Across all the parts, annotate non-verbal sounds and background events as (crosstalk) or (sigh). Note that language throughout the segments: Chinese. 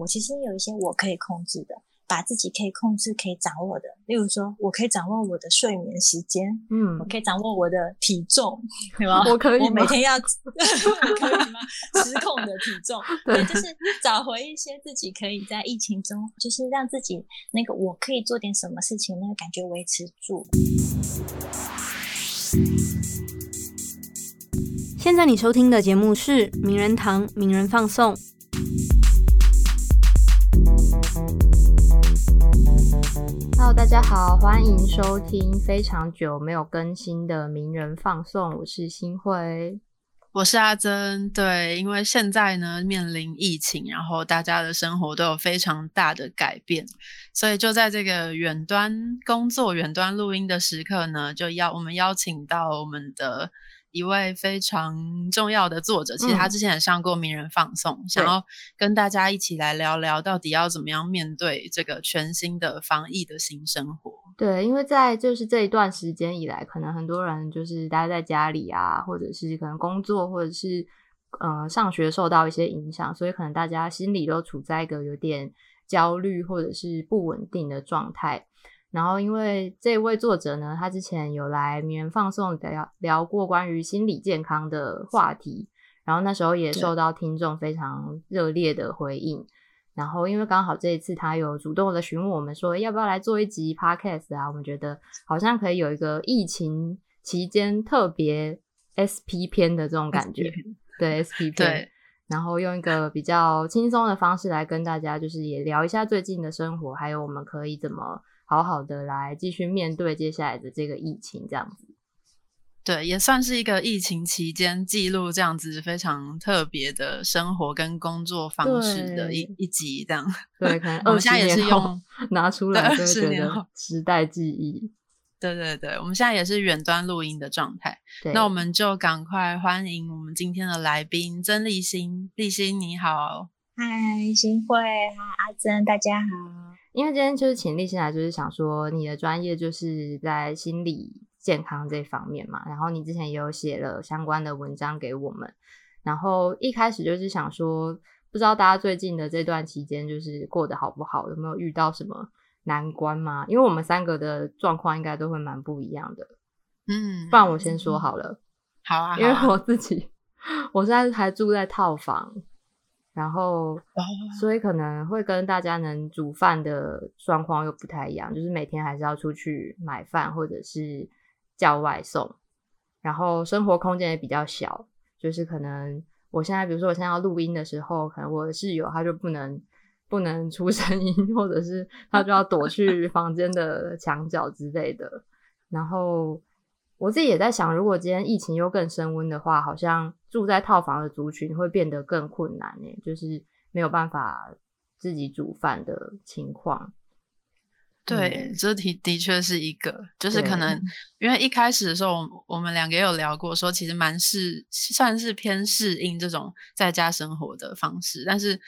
我其实有一些我可以控制的。把自己可以控制、可以掌握的，例如说，我可以掌握我的睡眠时间，嗯，我可以掌握我的体重，对吗？我可以，我每天要 (laughs) 可以吗？(laughs) 失控的体重，对，就是找回一些自己可以在疫情中，就是让自己那个我可以做点什么事情，那个感觉维持住。现在你收听的节目是名人堂名人放送。Hello，大家好，欢迎收听非常久没有更新的名人放送。我是新辉，我是阿珍。对，因为现在呢面临疫情，然后大家的生活都有非常大的改变，所以就在这个远端工作、远端录音的时刻呢，就要我们邀请到我们的。一位非常重要的作者，其实他之前也上过《名人放送》，想要跟大家一起来聊聊，到底要怎么样面对这个全新的防疫的新生活。对，因为在就是这一段时间以来，可能很多人就是待在家里啊，或者是可能工作，或者是呃上学受到一些影响，所以可能大家心里都处在一个有点焦虑或者是不稳定的状态。然后，因为这位作者呢，他之前有来名人放送聊聊过关于心理健康的话题，然后那时候也受到听众非常热烈的回应。然后，因为刚好这一次他有主动的询问我们说，要不要来做一集 podcast 啊？我们觉得好像可以有一个疫情期间特别 SP 篇的这种感觉，对 SP 篇，(laughs) 然后用一个比较轻松的方式来跟大家，就是也聊一下最近的生活，还有我们可以怎么。好好的来继续面对接下来的这个疫情，这样子，对，也算是一个疫情期间记录这样子非常特别的生活跟工作方式的一一集，这样。对，可能 (laughs) 我们现在也是用 (laughs) 拿出来，二十年后 (laughs) 时代记忆。对对对，我们现在也是远端录音的状态。那我们就赶快欢迎我们今天的来宾曾立新，立新你好，嗨，新会，嗨，阿珍，大家好。因为今天就是请立新来，就是想说你的专业就是在心理健康这方面嘛，然后你之前也有写了相关的文章给我们，然后一开始就是想说，不知道大家最近的这段期间就是过得好不好，有没有遇到什么难关吗？因为我们三个的状况应该都会蛮不一样的，嗯，不然我先说好了，好啊，因为我自己我现在还住在套房。然后，所以可能会跟大家能煮饭的状况又不太一样，就是每天还是要出去买饭或者是叫外送，然后生活空间也比较小，就是可能我现在，比如说我现在要录音的时候，可能我的室友他就不能不能出声音，或者是他就要躲去房间的墙角之类的，然后。我自己也在想，如果今天疫情又更升温的话，好像住在套房的族群会变得更困难呢，就是没有办法自己煮饭的情况。对，这题的确是一个，就是可能因为一开始的时候，我们两个也有聊过，说其实蛮适，算是偏适应这种在家生活的方式。但是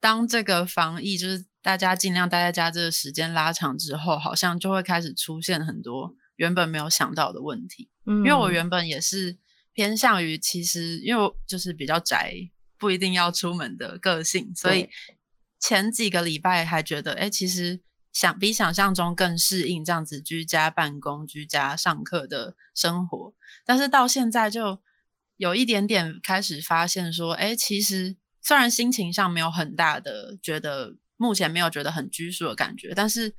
当这个防疫就是大家尽量待在家这个时间拉长之后，好像就会开始出现很多。原本没有想到的问题，嗯，因为我原本也是偏向于其实，因为就是比较宅，不一定要出门的个性，所以前几个礼拜还觉得，哎，其实想比想象中更适应这样子居家办公、居家上课的生活，但是到现在就有一点点开始发现说，哎，其实虽然心情上没有很大的觉得，目前没有觉得很拘束的感觉，但是。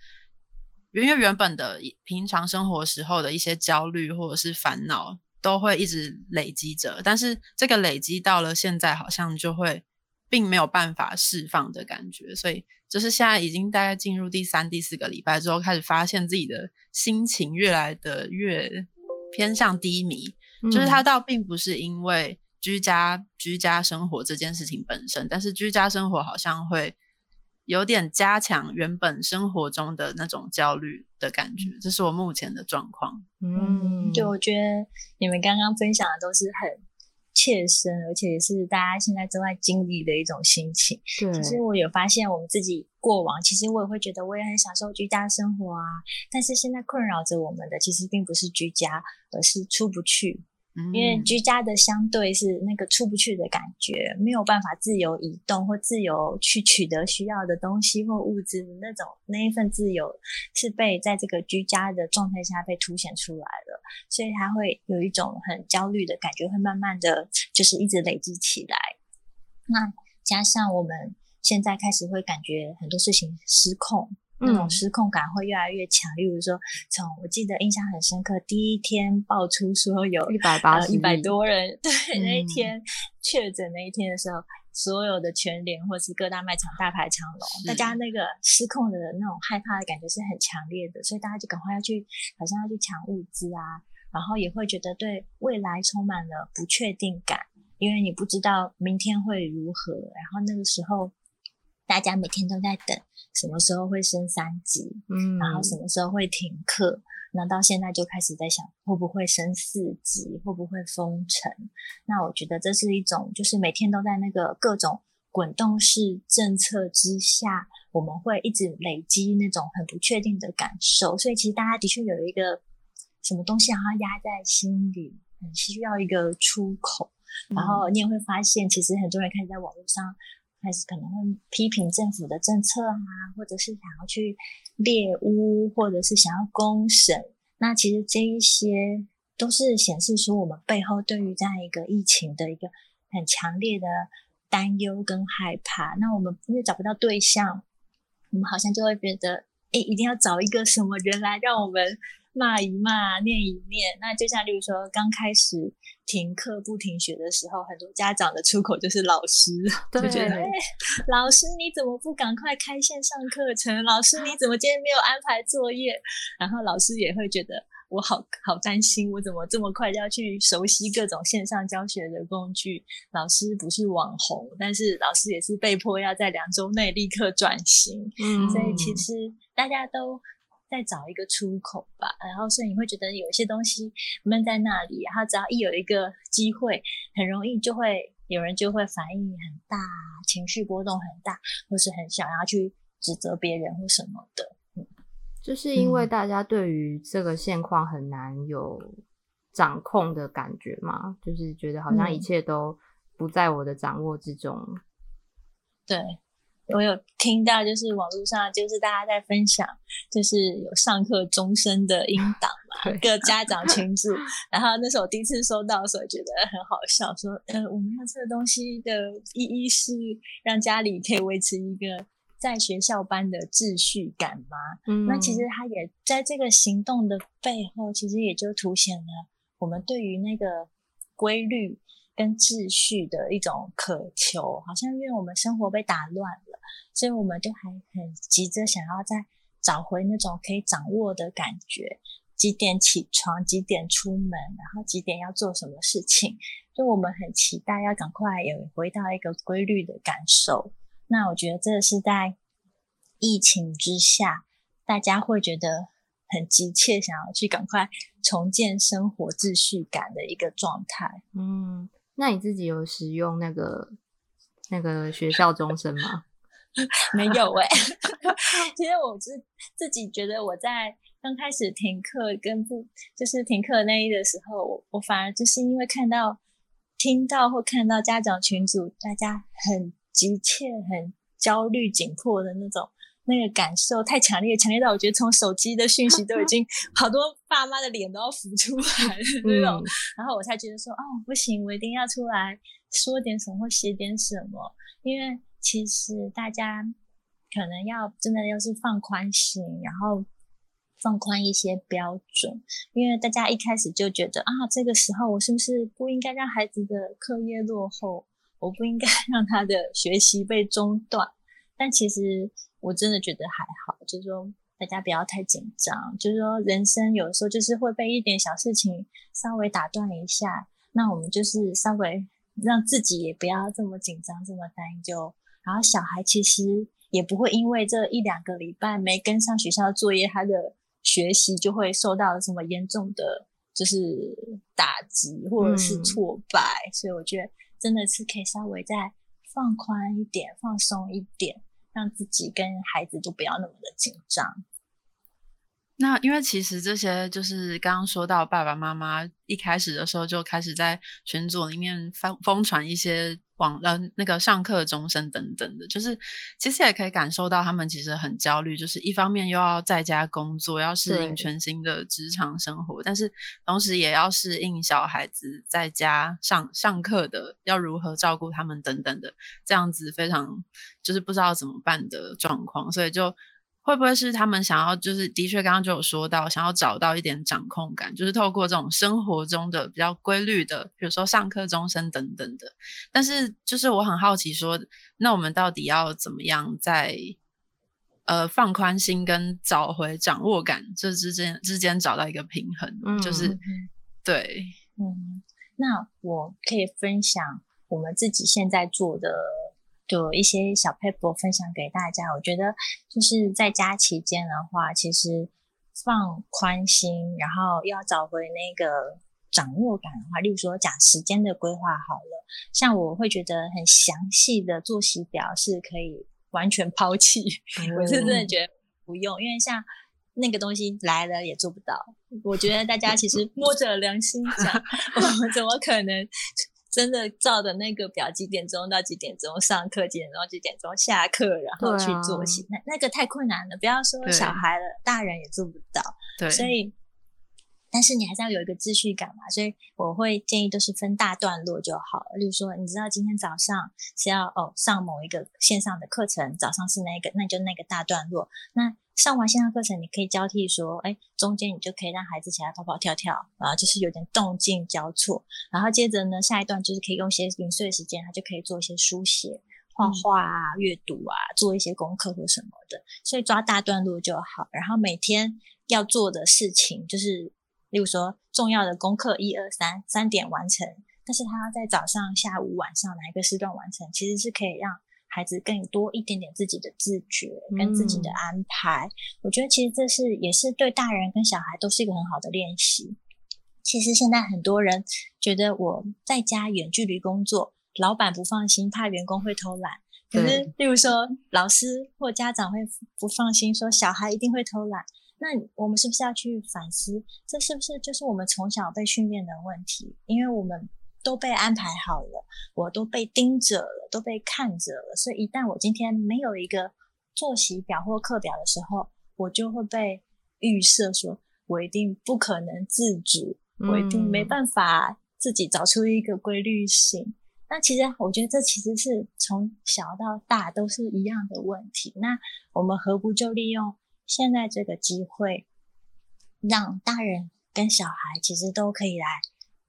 因为原本的平常生活时候的一些焦虑或者是烦恼都会一直累积着，但是这个累积到了现在，好像就会并没有办法释放的感觉。所以就是现在已经大概进入第三、第四个礼拜之后，开始发现自己的心情越来的越偏向低迷。就是它倒并不是因为居家居家生活这件事情本身，但是居家生活好像会。有点加强原本生活中的那种焦虑的感觉，这是我目前的状况。嗯，对，我觉得你们刚刚分享的都是很切身，而且也是大家现在正在经历的一种心情。对，其实我有发现，我们自己过往，其实我也会觉得我也很享受居家生活啊。但是现在困扰着我们的，其实并不是居家，而是出不去。因为居家的相对是那个出不去的感觉，没有办法自由移动或自由去取得需要的东西或物资的那种那一份自由，是被在这个居家的状态下被凸显出来了，所以他会有一种很焦虑的感觉，会慢慢的就是一直累积起来。那加上我们现在开始会感觉很多事情失控。那种失控感会越来越强。例如说，从我记得印象很深刻，第一天爆出说有一百八十一百多人，对那一天确诊那一天的时候，所有的全联或是各大卖场大排长龙，大家那个失控的那种害怕的感觉是很强烈的，所以大家就赶快要去，好像要去抢物资啊，然后也会觉得对未来充满了不确定感，因为你不知道明天会如何，然后那个时候。大家每天都在等什么时候会升三级，嗯，然后什么时候会停课？那到现在就开始在想，会不会升四级？会不会封城？那我觉得这是一种，就是每天都在那个各种滚动式政策之下，我们会一直累积那种很不确定的感受。所以其实大家的确有一个什么东西好像压在心里，很需要一个出口。然后你也会发现，其实很多人开始在网络上。开始可能会批评政府的政策啊，或者是想要去猎污，或者是想要公审。那其实这一些都是显示出我们背后对于这样一个疫情的一个很强烈的担忧跟害怕。那我们因为找不到对象，我们好像就会觉得，哎，一定要找一个什么人来让我们。骂一骂，念一念。那就像，例如说，刚开始停课不停学的时候，很多家长的出口就是老师，就觉得，老师你怎么不赶快开线上课程？老师你怎么今天没有安排作业？然后老师也会觉得，我好好担心，我怎么这么快就要去熟悉各种线上教学的工具？老师不是网红，但是老师也是被迫要在两周内立刻转型。嗯，所以其实大家都。再找一个出口吧，然后所以你会觉得有一些东西闷在那里，然后只要一有一个机会，很容易就会有人就会反应很大，情绪波动很大，或是很想要去指责别人或什么的。嗯，就是因为大家对于这个现况很难有掌控的感觉嘛，就是觉得好像一切都不在我的掌握之中。对。我有听到，就是网络上，就是大家在分享，就是有上课终身的音 (laughs) 档嘛，各家长群组。然后那时候我第一次收到的时候，觉得很好笑，说，呃，我们要这个东西的意义是让家里可以维持一个在学校般的秩序感吗？嗯，那其实他也在这个行动的背后，其实也就凸显了我们对于那个规律。跟秩序的一种渴求，好像因为我们生活被打乱了，所以我们就还很急着想要再找回那种可以掌握的感觉。几点起床，几点出门，然后几点要做什么事情，就我们很期待要赶快有回到一个规律的感受。那我觉得这是在疫情之下，大家会觉得很急切，想要去赶快重建生活秩序感的一个状态。嗯。那你自己有使用那个那个学校终身吗？(laughs) 没有哎，(laughs) 其实我自自己觉得我在刚开始停课跟不就是停课那一的时候，我我反而就是因为看到听到或看到家长群组大家很急切、很焦虑、紧迫的那种。那个感受太强烈，强烈到我觉得从手机的讯息都已经 (laughs) 好多爸妈的脸都要浮出来那种，然后我才觉得说，哦，不行，我一定要出来说点什么或写点什么，因为其实大家可能要真的要是放宽心，然后放宽一些标准，因为大家一开始就觉得啊，这个时候我是不是不应该让孩子的课业落后，我不应该 (laughs) 让他的学习被中断，但其实。我真的觉得还好，就是说大家不要太紧张。就是说人生有时候就是会被一点小事情稍微打断一下，那我们就是稍微让自己也不要这么紧张、这么担忧。然后小孩其实也不会因为这一两个礼拜没跟上学校作业，他的学习就会受到什么严重的就是打击或者是挫败。所以我觉得真的是可以稍微再放宽一点、放松一点。让自己跟孩子都不要那么的紧张。那因为其实这些就是刚刚说到爸爸妈妈一开始的时候就开始在群组里面疯疯传一些网呃那个上课钟声等等的，就是其实也可以感受到他们其实很焦虑，就是一方面又要在家工作，要适应全新的职场生活，但是同时也要适应小孩子在家上上课的要如何照顾他们等等的，这样子非常就是不知道怎么办的状况，所以就。会不会是他们想要，就是的确刚刚就有说到，想要找到一点掌控感，就是透过这种生活中的比较规律的，比如说上课钟声等等的。但是，就是我很好奇，说那我们到底要怎么样在呃放宽心跟找回掌握感这之间之间找到一个平衡？就是对，嗯，那我可以分享我们自己现在做的。就一些小 paper 分享给大家。我觉得就是在家期间的话，其实放宽心，然后要找回那个掌握感的话，例如说讲时间的规划好了，像我会觉得很详细的作息表是可以完全抛弃。(laughs) 我是真的觉得不用，因为像那个东西来了也做不到。我觉得大家其实摸着良心讲，(laughs) 我怎么可能？真的照的那个表，几点钟到几点钟上课，几点钟几点钟下课，然后去做习，那那个太困难了。不要说小孩了，大人也做不到。对，所以，但是你还是要有一个秩序感嘛。所以我会建议都是分大段落就好了。例如说，你知道今天早上是要哦上某一个线上的课程，早上是那个，那就那个大段落。那上完线上课程，你可以交替说，哎，中间你就可以让孩子起来跑跑跳跳，然后就是有点动静交错，然后接着呢，下一段就是可以用些零碎时间，他就可以做一些书写、画画啊、阅读啊，做一些功课或什么的，所以抓大段落就好。然后每天要做的事情，就是例如说重要的功课一二三三点完成，但是他要在早上、下午、晚上哪一个时段完成，其实是可以让。孩子更多一点点自己的自觉跟自己的安排，我觉得其实这是也是对大人跟小孩都是一个很好的练习。其实现在很多人觉得我在家远距离工作，老板不放心，怕员工会偷懒。可是，例如说老师或家长会不放心，说小孩一定会偷懒。那我们是不是要去反思，这是不是就是我们从小被训练的问题？因为我们。都被安排好了，我都被盯着了，都被看着了。所以一旦我今天没有一个作息表或课表的时候，我就会被预设说，我一定不可能自主，我一定没办法自己找出一个规律性。那其实我觉得这其实是从小到大都是一样的问题。那我们何不就利用现在这个机会，让大人跟小孩其实都可以来。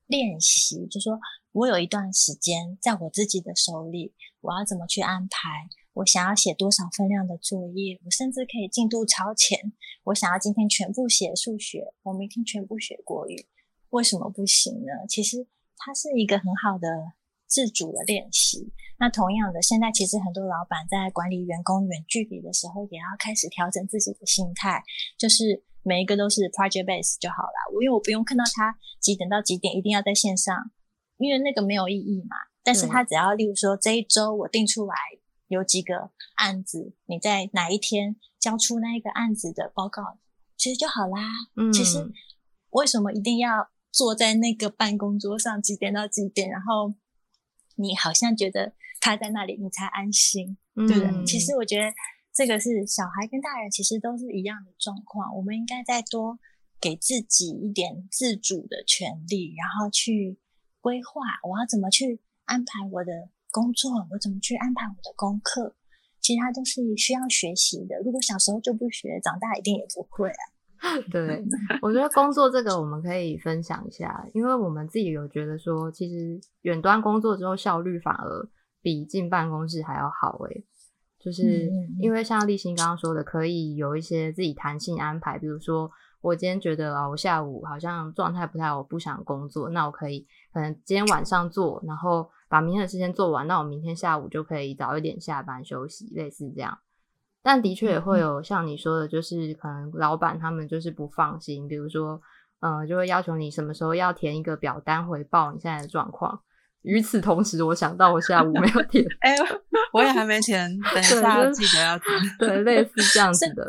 练习，就说我有一段时间在我自己的手里，我要怎么去安排？我想要写多少分量的作业？我甚至可以进度超前。我想要今天全部写数学，我明天全部学国语，为什么不行呢？其实它是一个很好的自主的练习。那同样的，现在其实很多老板在管理员工远距离的时候，也要开始调整自己的心态，就是。每一个都是 project base 就好了，我因为我不用看到他几点到几点一定要在线上，因为那个没有意义嘛。但是他只要，例如说这一周我定出来有几个案子，你在哪一天交出那一个案子的报告，其实就好啦。嗯，其实为什么一定要坐在那个办公桌上几点到几点，然后你好像觉得他在那里你才安心，对不对？其实我觉得。这个是小孩跟大人其实都是一样的状况，我们应该再多给自己一点自主的权利，然后去规划我要怎么去安排我的工作，我怎么去安排我的功课，其实它都是需要学习的。如果小时候就不学，长大一定也不会啊。(laughs) 对，我觉得工作这个我们可以分享一下，因为我们自己有觉得说，其实远端工作之后效率反而比进办公室还要好诶。就是因为像立新刚刚说的，可以有一些自己弹性安排。比如说，我今天觉得啊，我下午好像状态不太好，我不想工作，那我可以可能今天晚上做，然后把明天的事情做完，那我明天下午就可以早一点下班休息，类似这样。但的确也会有像你说的，就是可能老板他们就是不放心，比如说，嗯，就会要求你什么时候要填一个表单回报你现在的状况。与此同时，我想到我下午没有填，(laughs) 哎，我也还没填，(laughs) 等一下记得要填，对，类似这样子的。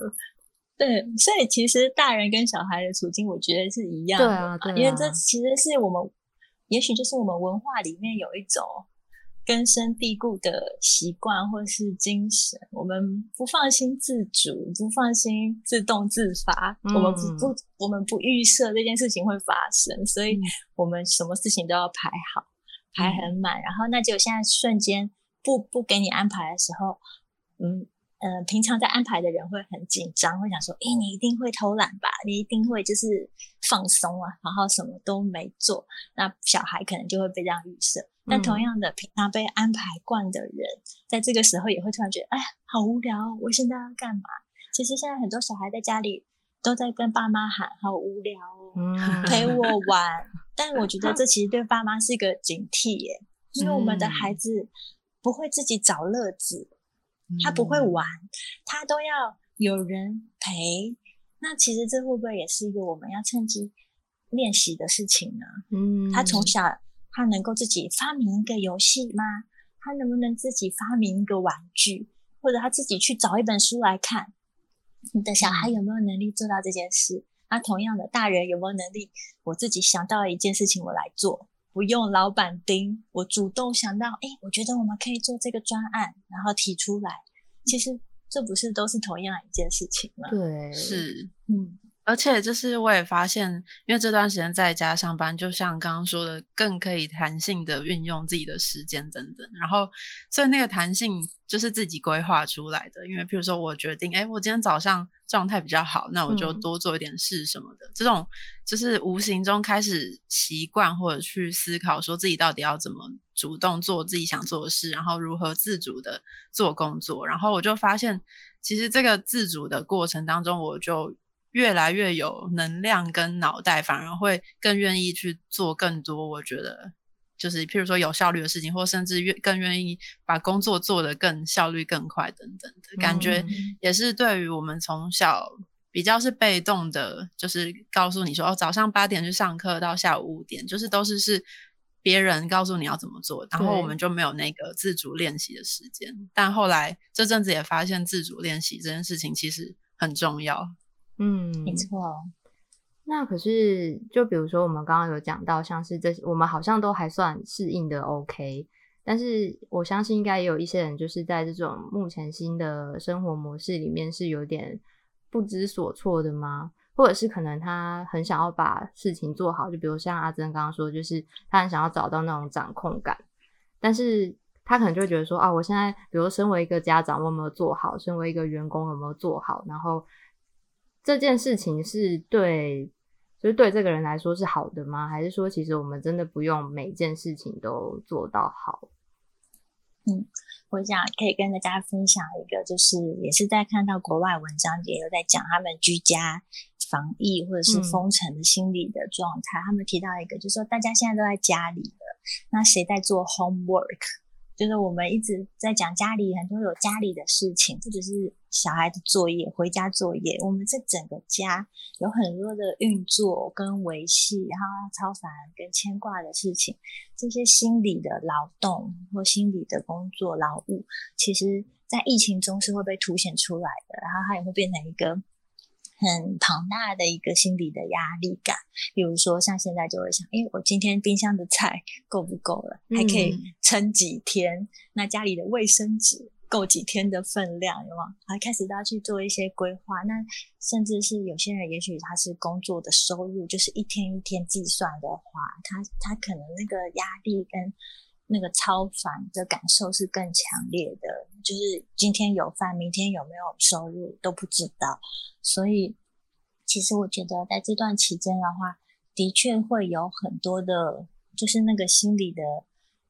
对，所以其实大人跟小孩的处境，我觉得是一样的。对啊，对啊。因为这其实是我们，也许就是我们文化里面有一种根深蒂固的习惯或是精神，我们不放心自主，不放心自动自发，我们不不，我们不预设这件事情会发生，所以我们什么事情都要排好，排很满。然后，那就现在瞬间不不给你安排的时候，嗯。嗯，平常在安排的人会很紧张，会想说：“诶，你一定会偷懒吧？你一定会就是放松啊，然后什么都没做。”那小孩可能就会被这样预设。但同样的，平常被安排惯的人，在这个时候也会突然觉得：“哎呀，好无聊！我现在要干嘛？”其实现在很多小孩在家里都在跟爸妈喊：“好无聊哦，陪我玩。(laughs) ”但我觉得这其实对爸妈是一个警惕耶，因为我们的孩子不会自己找乐子。他不会玩，他都要有人陪。那其实这会不会也是一个我们要趁机练习的事情呢？嗯，他从小他能够自己发明一个游戏吗？他能不能自己发明一个玩具，或者他自己去找一本书来看？你的小孩有没有能力做到这件事？那同样的，大人有没有能力？我自己想到一件事情，我来做。不用老板盯，我主动想到，哎，我觉得我们可以做这个专案，然后提出来。其实这不是都是同样一件事情吗？对，是，嗯。而且就是我也发现，因为这段时间在家上班，就像刚刚说的，更可以弹性的运用自己的时间等等。然后，所以那个弹性就是自己规划出来的。因为譬如说我决定，哎，我今天早上状态比较好，那我就多做一点事什么的。这种就是无形中开始习惯或者去思考，说自己到底要怎么主动做自己想做的事，然后如何自主的做工作。然后我就发现，其实这个自主的过程当中，我就。越来越有能量跟脑袋，反而会更愿意去做更多。我觉得就是譬如说有效率的事情，或甚至越更愿意把工作做得更效率更快等等的感觉，也是对于我们从小比较是被动的，就是告诉你说哦，早上八点去上课到下午五点，就是都是是别人告诉你要怎么做，然后我们就没有那个自主练习的时间。但后来这阵子也发现，自主练习这件事情其实很重要。嗯，没错。那可是，就比如说我们刚刚有讲到，像是这些，我们好像都还算适应的 OK。但是我相信，应该也有一些人，就是在这种目前新的生活模式里面，是有点不知所措的吗？或者是可能他很想要把事情做好，就比如像阿珍刚刚说，就是他很想要找到那种掌控感，但是他可能就会觉得说，啊，我现在比如身为一个家长，我有没有做好？身为一个员工，有没有做好？然后。这件事情是对，就是对这个人来说是好的吗？还是说，其实我们真的不用每件事情都做到好？嗯，我想可以跟大家分享一个，就是也是在看到国外文章，也有在讲他们居家防疫或者是封城的心理的状态。他们提到一个，就是说大家现在都在家里了，那谁在做 homework？就是我们一直在讲家里很多有家里的事情，不只是小孩的作业、回家作业，我们这整个家有很多的运作跟维系，然后超凡跟牵挂的事情，这些心理的劳动或心理的工作劳务，其实在疫情中是会被凸显出来的，然后它也会变成一个。很庞大的一个心理的压力感，比如说像现在就会想，哎，我今天冰箱的菜够不够了？还可以撑几天？那家里的卫生纸够几天的分量？有吗？还开始都要去做一些规划。那甚至是有些人，也许他是工作的收入，就是一天一天计算的话，他他可能那个压力跟。那个超凡的感受是更强烈的，就是今天有饭，明天有没有收入都不知道。所以，其实我觉得在这段期间的话，的确会有很多的，就是那个心理的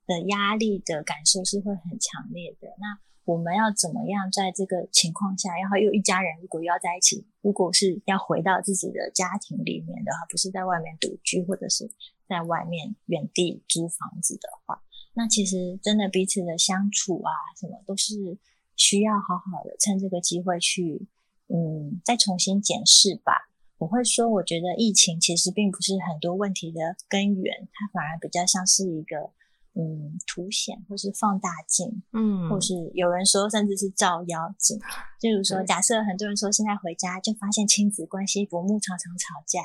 的压力的感受是会很强烈的。那我们要怎么样在这个情况下，然后又一家人如果要在一起，如果是要回到自己的家庭里面的话，不是在外面独居，或者是在外面原地租房子的话。那其实真的彼此的相处啊，什么都是需要好好的趁这个机会去，嗯，再重新检视吧。我会说，我觉得疫情其实并不是很多问题的根源，它反而比较像是一个嗯凸显或是放大镜，嗯，或是有人说甚至是照妖镜。例如说，假设很多人说现在回家就发现亲子关系不睦，常常吵架，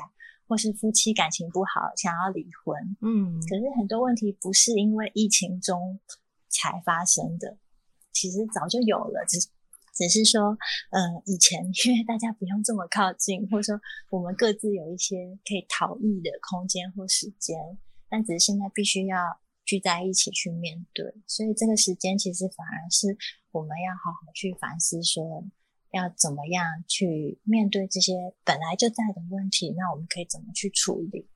或是夫妻感情不好，想要离婚。嗯可是很多问题不是因为疫情中才发生的，其实早就有了，只只是说，呃，以前 (laughs) 因为大家不用这么靠近，或者说我们各自有一些可以逃逸的空间或时间，但只是现在必须要聚在一起去面对，所以这个时间其实反而是我们要好好去反思说。要怎么样去面对这些本来就在的问题？那我们可以怎么去处理？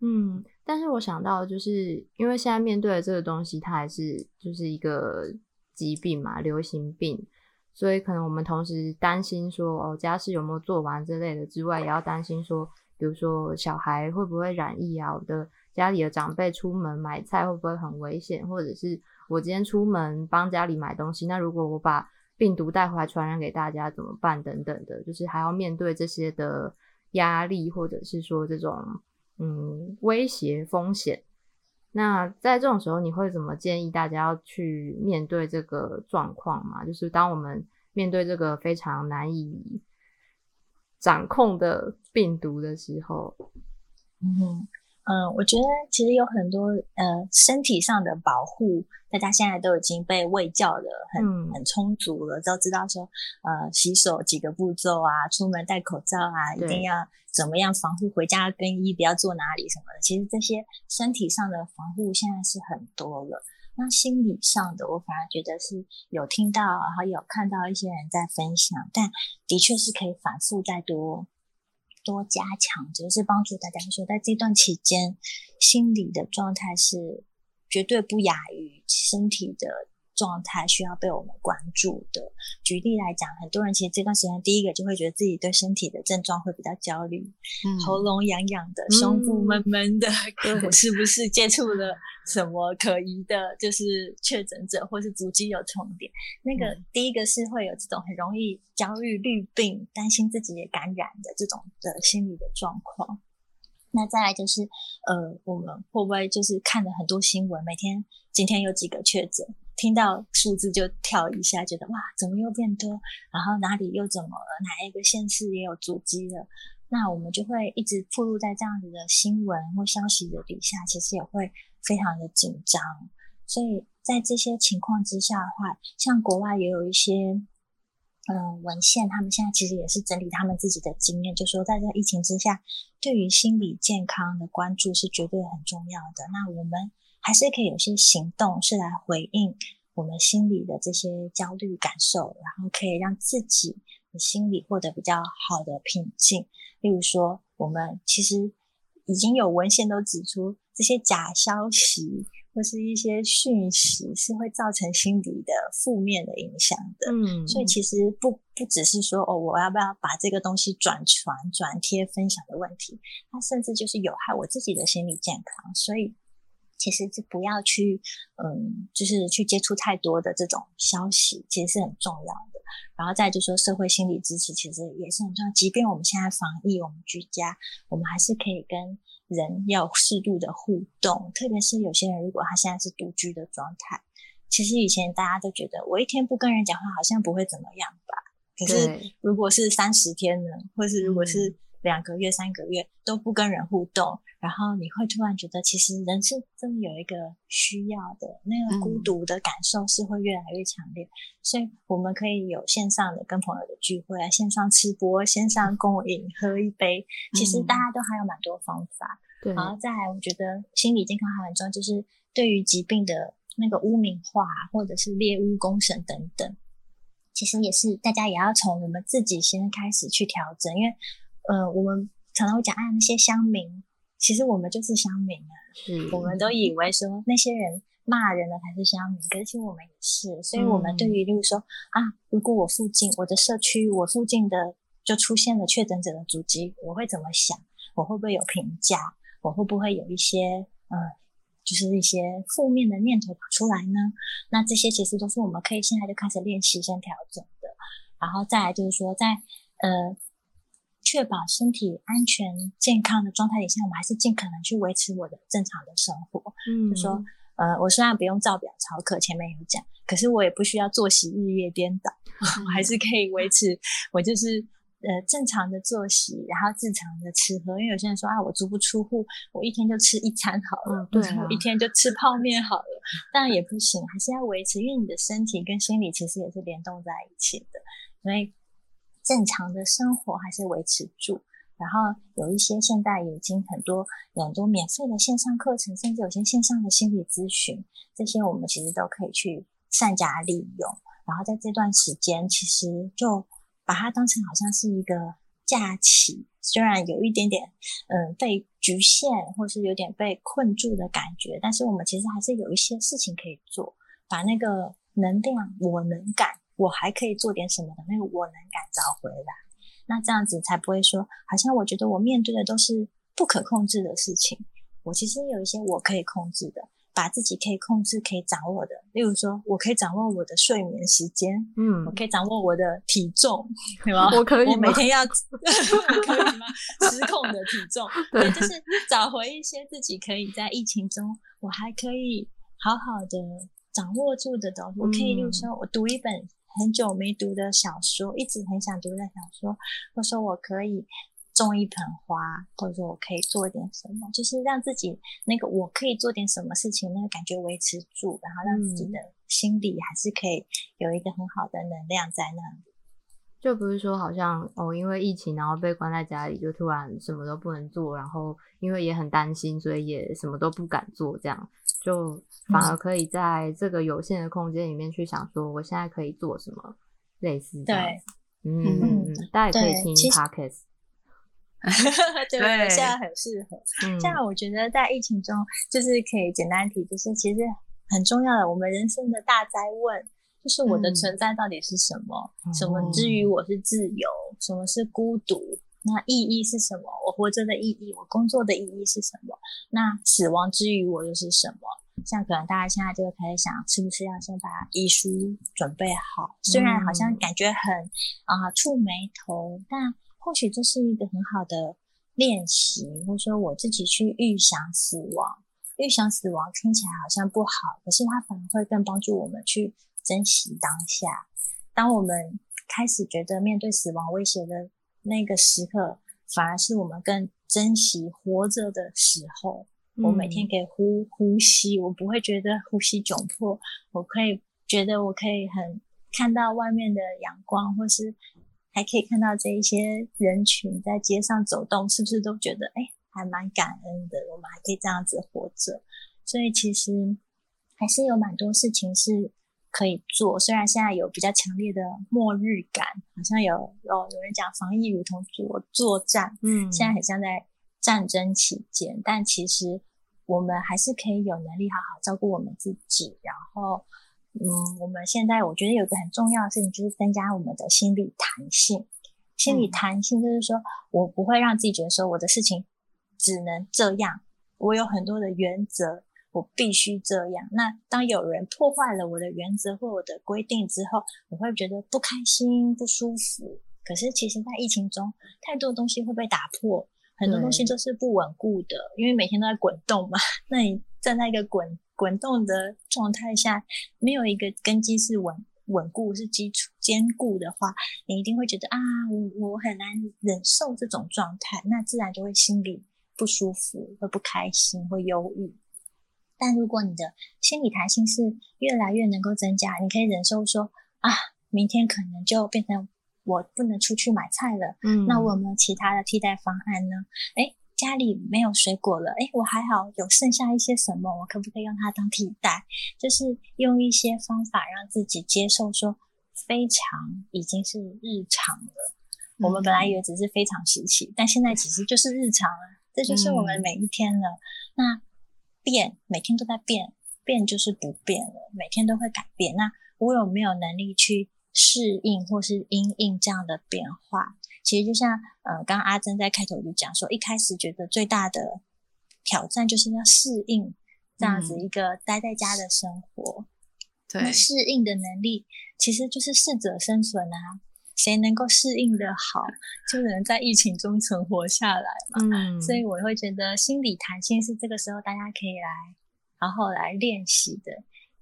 嗯，但是我想到，就是因为现在面对的这个东西，它还是就是一个疾病嘛，流行病，所以可能我们同时担心说，哦，家事有没有做完之类的之外，也要担心说，比如说小孩会不会染疫啊，我的家里的长辈出门买菜会不会很危险，或者是我今天出门帮家里买东西，那如果我把病毒带回来传染给大家怎么办？等等的，就是还要面对这些的压力，或者是说这种嗯威胁风险。那在这种时候，你会怎么建议大家要去面对这个状况嘛？就是当我们面对这个非常难以掌控的病毒的时候，嗯嗯，我觉得其实有很多呃身体上的保护，大家现在都已经被喂教的很、嗯很充足了，都知道说呃洗手几个步骤啊，出门戴口罩啊，一定要怎么样防护，回家更衣不要坐哪里什么的。其实这些身体上的防护现在是很多了。那心理上的，我反而觉得是有听到，然后有看到一些人在分享，但的确是可以反复再多多加强，就是帮助大家说，在这段期间，心理的状态是绝对不亚于身体的状态，需要被我们关注的。举例来讲，很多人其实这段时间，第一个就会觉得自己对身体的症状会比较焦虑，嗯喉咙痒痒的，胸部闷闷的，对 (laughs) 我是不是接触了什么可疑的，就是确诊者或是足迹有重叠？那个第一个是会有这种很容易焦虑、虑病、担心自己也感染的这种的心理的状况。那再来就是，呃，我们会不会就是看了很多新闻，每天今天有几个确诊，听到数字就跳一下，觉得哇，怎么又变多？然后哪里又怎么了？哪一个县市也有足迹了？那我们就会一直暴露在这样子的新闻或消息的底下，其实也会非常的紧张。所以在这些情况之下的话，像国外也有一些嗯文献，他们现在其实也是整理他们自己的经验，就说在这疫情之下，对于心理健康的关注是绝对很重要的。那我们还是可以有些行动是来回应我们心里的这些焦虑感受，然后可以让自己的心理获得比较好的平静。例如说，我们其实已经有文献都指出，这些假消息或是一些讯息是会造成心理的负面的影响的。嗯，所以其实不不只是说哦，我要不要把这个东西转传、转贴、分享的问题，它甚至就是有害我自己的心理健康。所以其实是不要去，嗯，就是去接触太多的这种消息，其实是很重要的。然后再就说社会心理支持，其实也是很重要。即便我们现在防疫，我们居家，我们还是可以跟人要适度的互动。特别是有些人，如果他现在是独居的状态，其实以前大家都觉得我一天不跟人讲话，好像不会怎么样吧？可是如果是三十天呢，或是如果嗯是两个月、三个月都不跟人互动，然后你会突然觉得，其实人是真的有一个需要的，那个孤嗯独的感受是会越来越强烈。所以我们可以有线上的跟朋友的聚会啊，线上吃播、线上共饮喝一杯，其实嗯大家都还有蛮多方法。对，然后再来，我觉得心理健康还很重要，就是对于疾病的那个污名化，或者是猎巫公审等等，其实也是大家也要从我们自己先开始去调整，因为呃，我们常常会讲，啊，那些乡民，其实我们就是乡民啊，嗯我们都以为说那些人骂人的才是乡民，可是其实我们也是，所以我们对于例如说啊，如果我附近我的社区我附近的就出现了确诊者的足迹，我会怎么想？我会不会有评价？我会不会有一些呃，就是一些负面的念头跑出来呢？那这些其实都是我们可以现在就开始练习、先调整的。然后再来就是说在，呃确保身体安全健康的状态底下，我们还是尽可能去维持我的正常的生活。嗯，就说呃，我虽然不用照表操课，前面有讲，可是我也不需要作息日夜颠倒，(laughs) 我还是可以维持我就是呃正常的作息，然后正常的吃喝。因为有些人说啊，我足不出户，我一天就吃一餐好了，对，一天就吃泡面好了，当然也不行，还是要维持，因为你的身体跟心理其实也是联动在一起的，所以正常的生活还是维持住。然后有一些现在已经很多很多免费的线上课程，甚至有些线上的心理咨询，这些我们其实都可以去善加利用。然后在这段时间，其实就把它当成好像是一个假期，虽然有一点点嗯被局限，或是有点被困住的感觉，但是我们其实还是有一些事情可以做，把那个能量、我能感，我还可以做点什么的那个我能感找回来。那这样子才不会说，好像我觉得我面对的都是不可控制的事情。我其实有一些我可以控制的，把自己可以控制、可以掌握的。例如说，我可以掌握我的睡眠时间，嗯，我可以掌握我的体重，对吗？我可以，我每天要 (laughs) 可以吗？失控的体重，(laughs) 对，就是找回一些自己可以在疫情中，我还可以好好的掌握住的东西。我可以，例如说我读一本。很久没读的小说，一直很想读的小说，或者说我可以种一盆花，或者说我可以做点什么，就是让自己那个我可以做点什么事情，那个感觉维持住，然后让自己的心里还是可以有一个很好的能量在那里。就不是说好像哦，因为疫情然后被关在家里，就突然什么都不能做，然后因为也很担心，所以也什么都不敢做，这样。就反而可以在这个有限的空间里面去想说，我现在可以做什么，类似对，嗯嗯嗯，大家也可以听 podcast，(laughs) 对，现在很适合。这样我觉得在疫情中，就是可以简单提，就是其实很重要的，我们人生的大灾问，就是我的存在到底是什么？什么之于我是自由？什么是孤独？那意义是什么？我活着的意义，我工作的意义是什么？那死亡之于我又是什么？像可能大家现在就会开始想，是不是要先把遗书准备好？虽然好像感觉很啊触眉头，但或许这是一个很好的练习，或者说我自己去预想死亡。预想死亡听起来好像不好，可是它反而会更帮助我们去珍惜当下。当我们开始觉得面对死亡威胁的。那个时刻，反而是我们更珍惜活着的时候。我每天可以呼呼吸，我不会觉得呼吸窘迫。我可以觉得我可以很看到外面的阳光，或是还可以看到这一些人群在街上走动，是不是都觉得哎，还蛮感恩的？我们还可以这样子活着，所以其实还是有蛮多事情是。可以做，虽然现在有比较强烈的末日感，好像有有有人讲防疫如同作作战，嗯，现在很像在战争期间，但其实我们还是可以有能力好好照顾我们自己。然后，嗯，我们现在我觉得有个很重要的事情就是增加我们的心理弹性。心理弹性就是说我不会让自己觉得说我的事情只能这样，我有很多的原则。我必须这样。那当有人破坏了我的原则或我的规定之后，我会觉得不开心、不舒服。可是，其实，在疫情中，太多东西会被打破，很多东西都是不稳固的，因为每天都在滚动嘛。(laughs) 那你站在一个滚滚动的状态下，没有一个根基是稳稳固、是基础坚固的话，你一定会觉得啊，我我很难忍受这种状态，那自然就会心里不舒服，会不开心，会忧郁。但如果你的心理弹性是越来越能够增加，你可以忍受说啊，明天可能就变成我不能出去买菜了。嗯，那我有没有其他的替代方案呢？诶，家里没有水果了，诶，我还好有剩下一些什么，我可不可以用它当替代？就是用一些方法让自己接受说非常已经是日常了。我们本来以为只是非常时期，但现在其实就是日常了，这就是我们每一天了。那。变，每天都在变，变就是不变了，每天都会改变。那我有没有能力去适应或是因应这样的变化？其实就像呃，刚刚阿珍在开头就讲说，一开始觉得最大的挑战就是要适应这样子一个待在家的生活。对，适应的能力其实就是适者生存啊。谁能够适应的好，就能在疫情中存活下来嘛。嗯，所以我会觉得心理弹性是这个时候大家可以来然后来练习的。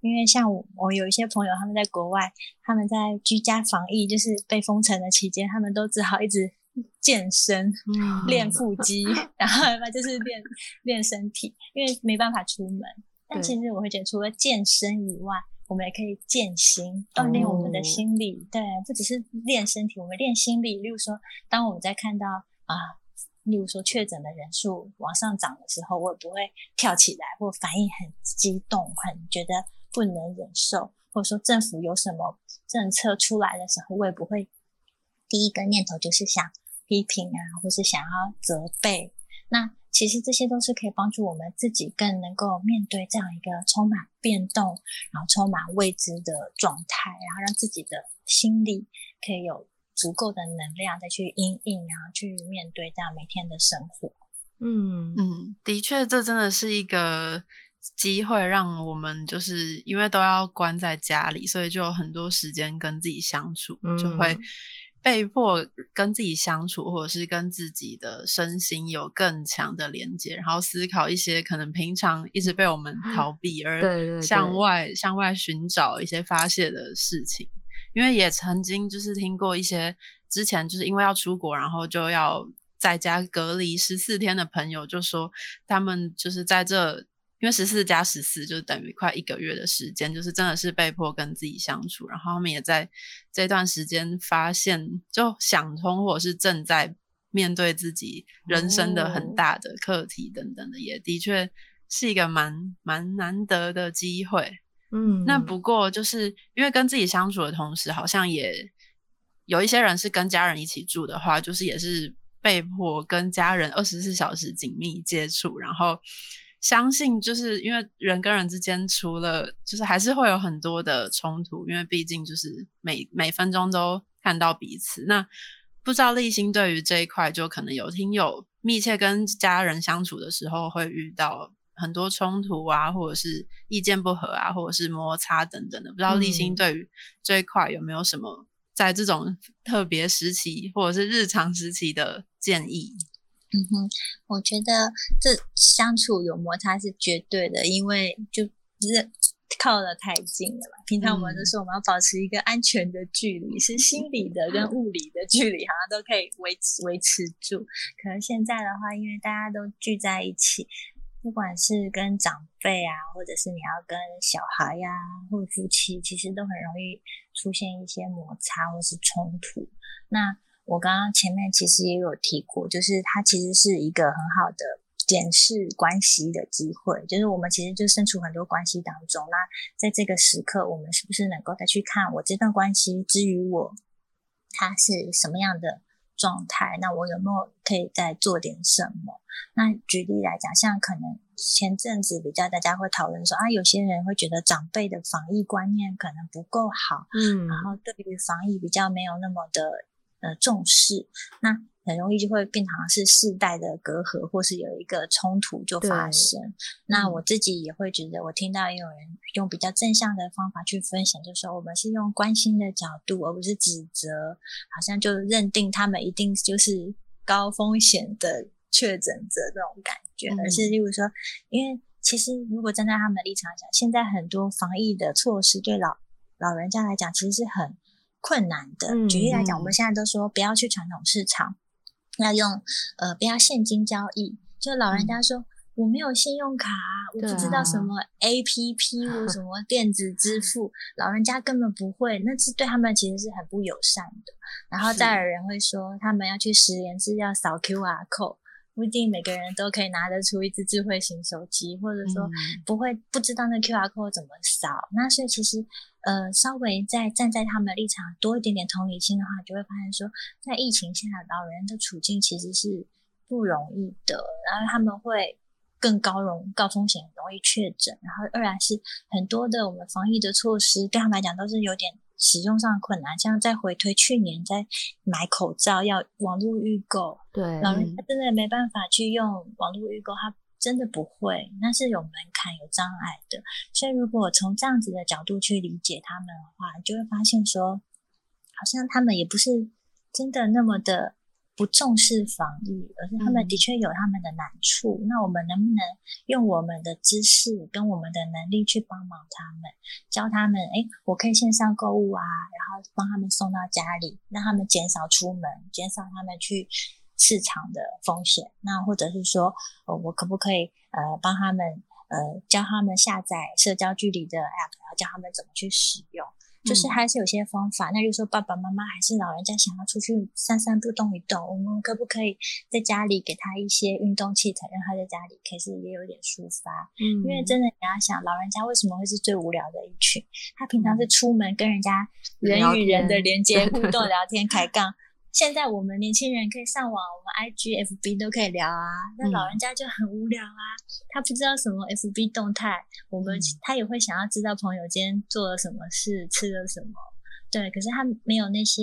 因为像我，我有一些朋友，他们在国外，他们在居家防疫，就是被封城的期间，他们都只好一直健身、(laughs) 练腹肌，然后嘛就是练练身体，因为没办法出门。但其实我会觉得，除了健身以外，我们也可以健心，锻炼我们的心理。对，不只是练身体，我们练心理。例如说，当我们在看到啊，例如说确诊的人数往上涨的时候，我也不会跳起来或反应很激动，很觉得。不能忍受，或者说政府有什么政策出来的时候，我也不会第一个念头就是想批评啊，或是想要责备。那其实这些都是可以帮助我们自己更能够面对这样一个充满变动，然后充满未知的状态，然后让自己的心理可以有足够的能量再去应应，然后去面对这样每天的生活。嗯嗯，的确，这真的是一个。机会让我们就是因为都要关在家里，所以就有很多时间跟自己相处，就会被迫跟自己相处，或者是跟自己的身心有更强的连接，然后思考一些可能平常一直被我们逃避而向外向外寻找一些发泄的事情。因为也曾经就是听过一些之前就是因为要出国，然后就要在家隔离十四天的朋友，就说他们就是在这。因为十四加十四就等于快一个月的时间，就是真的是被迫跟自己相处，然后他们也在这段时间发现，就想通，或者是正在面对自己人生的很大的课题等等的，也的确是一个蛮蛮难得的机会。嗯，那不过就是因为跟自己相处的同时，好像也有一些人是跟家人一起住的话，就是也是被迫跟家人二十四小时紧密接触，然后。相信就是因为人跟人之间，除了就是还是会有很多的冲突，因为毕竟就是每每分钟都看到彼此。那不知道立新对于这一块，就可能有听友密切跟家人相处的时候，会遇到很多冲突啊，或者是意见不合啊，或者是摩擦等等的。不知道立新对于这一块有没有什么在这种特别时期或者是日常时期的建议？嗯哼，我觉得这相处有摩擦是绝对的，因为就是靠得太近了嘛。平常我们都说我们要保持一个安全的距离，是心理的跟物理的距离，好像都可以维持维持住。可是现在的话，因为大家都聚在一起，不管是跟长辈啊，或者是你要跟小孩呀，或者夫妻，其实都很容易出现一些摩擦或是冲突。那我刚刚前面其实也有提过，就是它其实是一个很好的检视关系的机会。就是我们其实就身处很多关系当中，那在这个时刻，我们是不是能够再去看我这段关系之于我，它是什么样的状态？那我有没有可以再做点什么？那举例来讲，像可能前阵子比较大家会讨论说啊，有些人会觉得长辈的防疫观念可能不够好，嗯，然后对于防疫比较没有那么的。呃，重视那很容易就会变成是世代的隔阂，或是有一个冲突就发生。那我自己也会觉得，我听到也有人用比较正向的方法去分享，就说我们是用关心的角度，而不是指责，好像就认定他们一定就是高风险的确诊者这种感觉，而是例如说，因为其实如果站在他们的立场讲，现在很多防疫的措施对老老人家来讲，其实是很。困难的，举例来讲，我们现在都说不要去传统市场，要用呃不要现金交易。就老人家说我没有信用卡，我不知道什么 A P P 或什么 (laughs) 电子支付，老人家根本不会，那是对他们其实是很不友善的。然后再有人会说，他们要去实验室要扫 Q R code。不一定每个人都可以拿得出一只智慧型手机，或者说不会不知道那 Q R code 怎么扫。那所以其实，呃，稍微在站在他们的立场多一点点同理心的话，就会发现说，在疫情下，老人的处境其实是不容易的。然后他们会更高容高风险，容易确诊。然后二来是很多的我们防疫的措施对他们来讲都是有点。使用上困难，像再回推去年在买口罩要网络预购，对，老人家真的没办法去用网络预购，他真的不会，那是有门槛、有障碍的。所以如果从这样子的角度去理解他们的话，就会发现说，好像他们也不是真的那么的不重视防疫，而是他们的确有他们的难处。那我们能不能用我们的知识跟我们的能力去帮忙他们，教他们？哎，我可以线上购物啊，然后帮他们送到家里，让他们减少出门，减少他们去市场的风险。那或者是说，呃，我可不可以呃帮他们呃教他们下载社交距离的 app，然后教他们怎么去使用？就是还是有些方法，那就说爸爸妈妈还是老人家想要出去散散步、动一动，我们可不可以在家里给他一些运动器材，让他在家里可是也有点抒发？嗯，因为真的你要想，老人家为什么会是最无聊的一群？他平常是出门跟人家人与人的连接、互动、(laughs) 聊天、开杠。现在我们年轻人可以上网，我们 I G F B 都可以聊啊。那老人家就很无聊啊，他不知道什么 F B 动态，我们他也会想要知道朋友今天做了什么事，吃了什么。对，可是他没有那些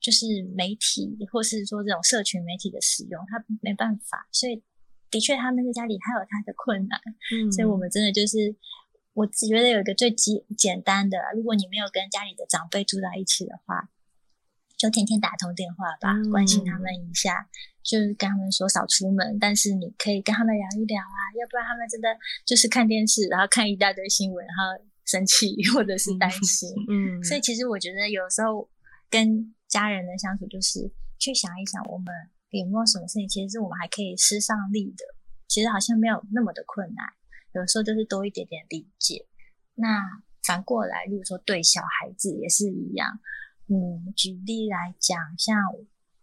就是媒体，或是说这种社群媒体的使用，他没办法。所以的确，他们在家里他有他的困难。嗯，所以我们真的就是，我只觉得有一个最简简单的，如果你没有跟家里的长辈住在一起的话。就天天打通电话吧，关心他们一下，就是跟他们说少出门，但是你可以跟他们聊一聊啊，要不然他们真的就是看电视，然后看一大堆新闻，然后生气或者是担心。嗯，所以其实我觉得有时候跟家人的相处，就是去想一想，我们有没有什么事情，其实是我们还可以施上力的，其实好像没有那么的困难，有时候就是多一点点理解。那反过来，如果说对小孩子也是一样。嗯，举例来讲，像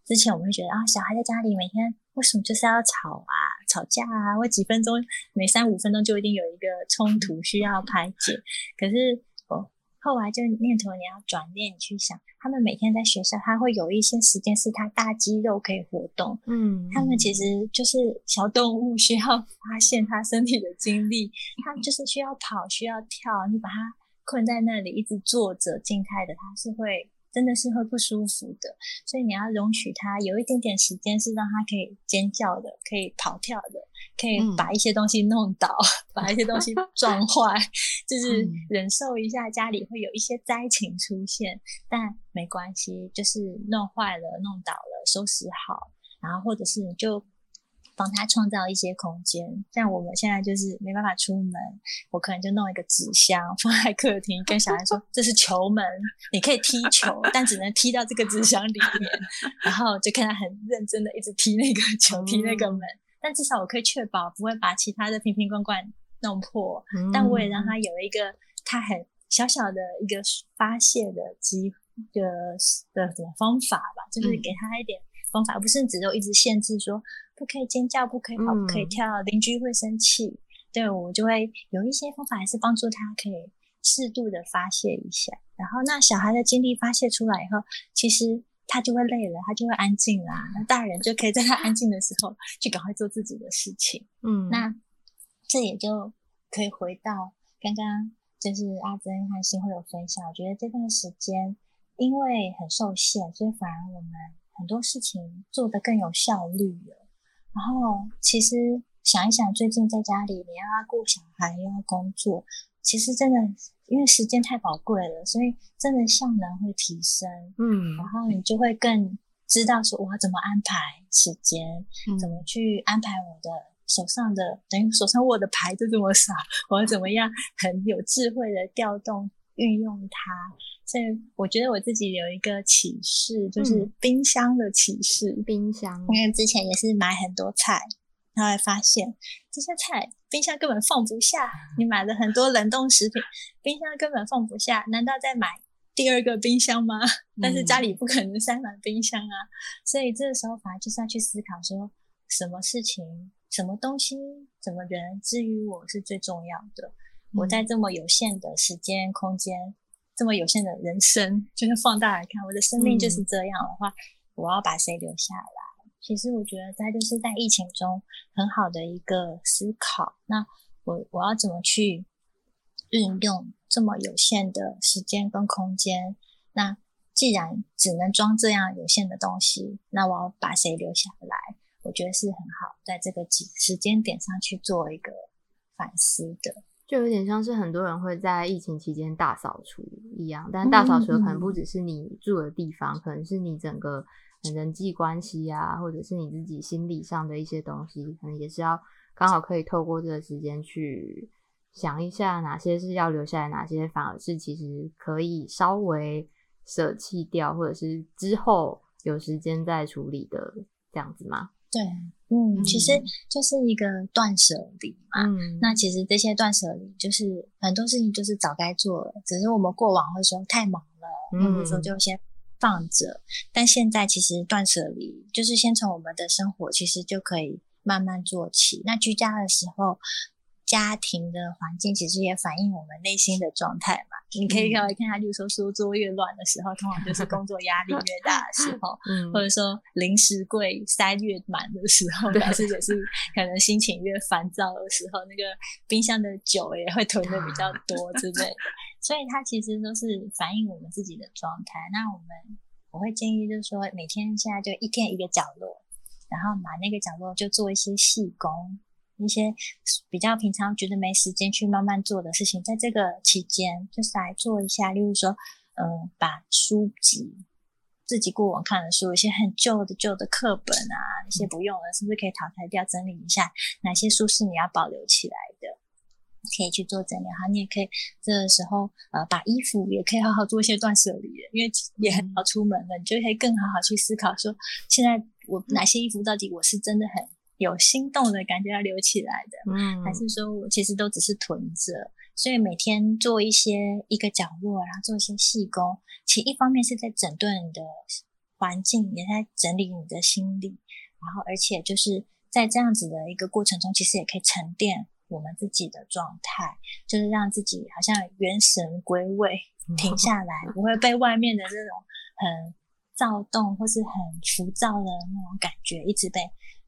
之前我们会觉得啊，小孩在家里每天为什么就是要吵啊、吵架啊，或几分钟每三五分钟就一定有一个冲突需要排解。可是我后来就念头你要转念，你去想，他们每天在学校，他会有一些时间是他大肌肉可以活动。嗯，他们其实就是小动物，需要发现他身体的精力，他就是需要跑，需要跳。你把他困在那里，一直坐着静态的，他是会。真的是会不舒服的，所以你要容许他有一点点时间，是让他可以尖叫的，可以跑跳的，可以把一些东西弄倒，(laughs) 把一些东西 (laughs) 撞坏，就是忍受一下家里会有一些灾情出现，但没关系，就是弄坏了、弄倒了，收拾好，然后或者是你就。帮他创造一些空间，像我们现在就是没办法出门，我可能就弄一个纸箱放在客厅，跟小孩说这是球门，你可以踢球，但只能踢到这个纸箱里面，然后就看他很认真的一直踢那个球，踢那个门，但至少我可以确保不会把其他的瓶瓶罐罐弄破，但我也让他有一个他很小小的一个发泄的机的的什么方法吧，就是给他一点方法，而不是只有一直限制说。不可以尖叫，不可以跑，不可以跳，邻居会生气。对我就会有一些方法，还是帮助他可以适度的发泄一下。然后，那小孩的精力发泄出来以后，其实他就会累了，他就会安静啦。那大人就可以在他安静的时候，去赶快做自己的事情。嗯，那这也就可以回到刚刚就是阿珍和新会有分享，我觉得这段时间因为很受限，所以反而我们很多事情做得更有效率了。然后，其实想一想，最近在家里，你要顾小孩又要工作，其实真的因为时间太宝贵了，所以真的效能会提升。嗯，然后你就会更知道说我要怎么安排时间，怎么去安排我的手上的，等于手上握的牌就这么少，我要怎么样很有智慧的调动运用它。所以我觉得我自己有一个启示，就是冰箱的启示。冰箱，因为之前也是买很多菜，然后发现这些菜冰箱根本放不下。你买了很多冷冻食品，冰箱根本放不下。难道再买第二个冰箱吗？但是家里不可能塞满冰箱啊。所以这个时候反而就是要去思考，说什么事情、什么东西、什么人，至于我是最重要的。我在这么有限的时间空间。这么有限的人生，就是放大来看，我的生命就是这样的话，我要把谁留下来？其实我觉得，在就是在疫情中很好的一个思考。那我我要怎么去运用这么有限的时间跟空间？那既然只能装这样有限的东西，那我要把谁留下来？我觉得是很好，在这个几时间点上去做一个反思的。就有点像是很多人会在疫情期间大扫除一样，但大扫除可能不只是你住的地方，可能是你整个人际关系啊，或者是你自己心理上的一些东西，可能也是要刚好可以透过这个时间去想一下，哪些是要留下来，哪些反而是其实可以稍微舍弃掉，或者是之后有时间再处理的这样子吗？对，嗯，其实就是一个断舍离嘛。嗯，那其实这些断舍离，就是很多事情就是早该做了，只是我们过往会说太忙了，或者说就先放着。但现在其实断舍离，就是先从我们的生活，其实就可以慢慢做起。那居家的时候。家庭的环境其实也反映我们内心的状态嘛。你可以稍微看下，例如说书桌越乱的时候，通常就是工作压力越大的时候；(laughs) 或者说零食柜塞越满的时候，表示也是可能心情越烦躁的时候。那个冰箱的酒也会囤的比较多之类的。所以它其实都是反映我们自己的状态。那我们我会建议就是说，每天现在就一天一个角落，然后把那个角落就做一些细工。一些比较平常觉得没时间去慢慢做的事情，在这个期间就是来做一下。例如说，嗯，把书籍自己过往看的书，一些很旧的旧的课本啊，那些不用了，是不是可以淘汰掉？整理一下哪些书是你要保留起来的，可以去做整理。哈，你也可以这个时候呃，把衣服也可以好好做一些断舍离，因为也很好出门了，你就可以更好好去思考说，现在我哪些衣服到底我是真的很。有心动的感觉要留起来的，嗯，还是说我其实都只是囤着，所以每天做一些一个角落，然后做一些细工，其实一方面是在整顿你的环境，也在整理你的心理，然后而且就是在这样子的一个过程中，其实也可以沉淀我们自己的状态，就是让自己好像元神归位，停。下来，不会被外面的这种很躁动或是很浮躁的那种感觉一直被。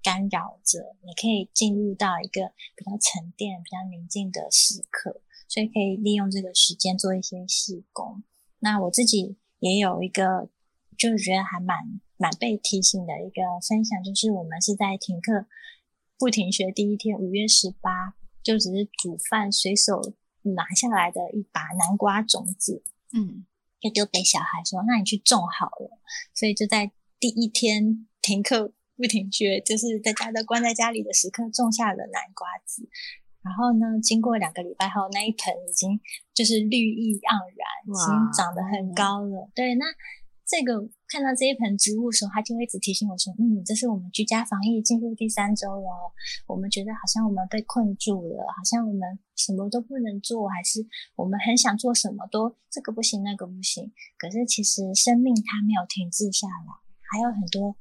干扰着，你可以进入到一个比较沉淀、比较宁静的时刻，所以可以利用这个时间做一些细工。那我自己也有一个，就是觉得还蛮蛮被提醒的一个分享，就是我们是在停课不停学第一天，五月十八，就只是煮饭随手拿下来的一把南瓜种子，嗯，就丢给小孩说：“那你去种好了。”所以就在第一天停课。不停学，就是大家都关在家里的时刻，种下了南瓜子。然后呢，经过两个礼拜后，那一盆已经就是绿意盎然，已经长得很高了。对，那这个看到这一盆植物的时候，他就会一直提醒我说：“嗯，这是我们居家防疫进入第三周了。我们觉得好像我们被困住了，好像我们什么都不能做，还是我们很想做什么都这个不行那个不行。可是其实生命它没有停滞下来，还有很多。”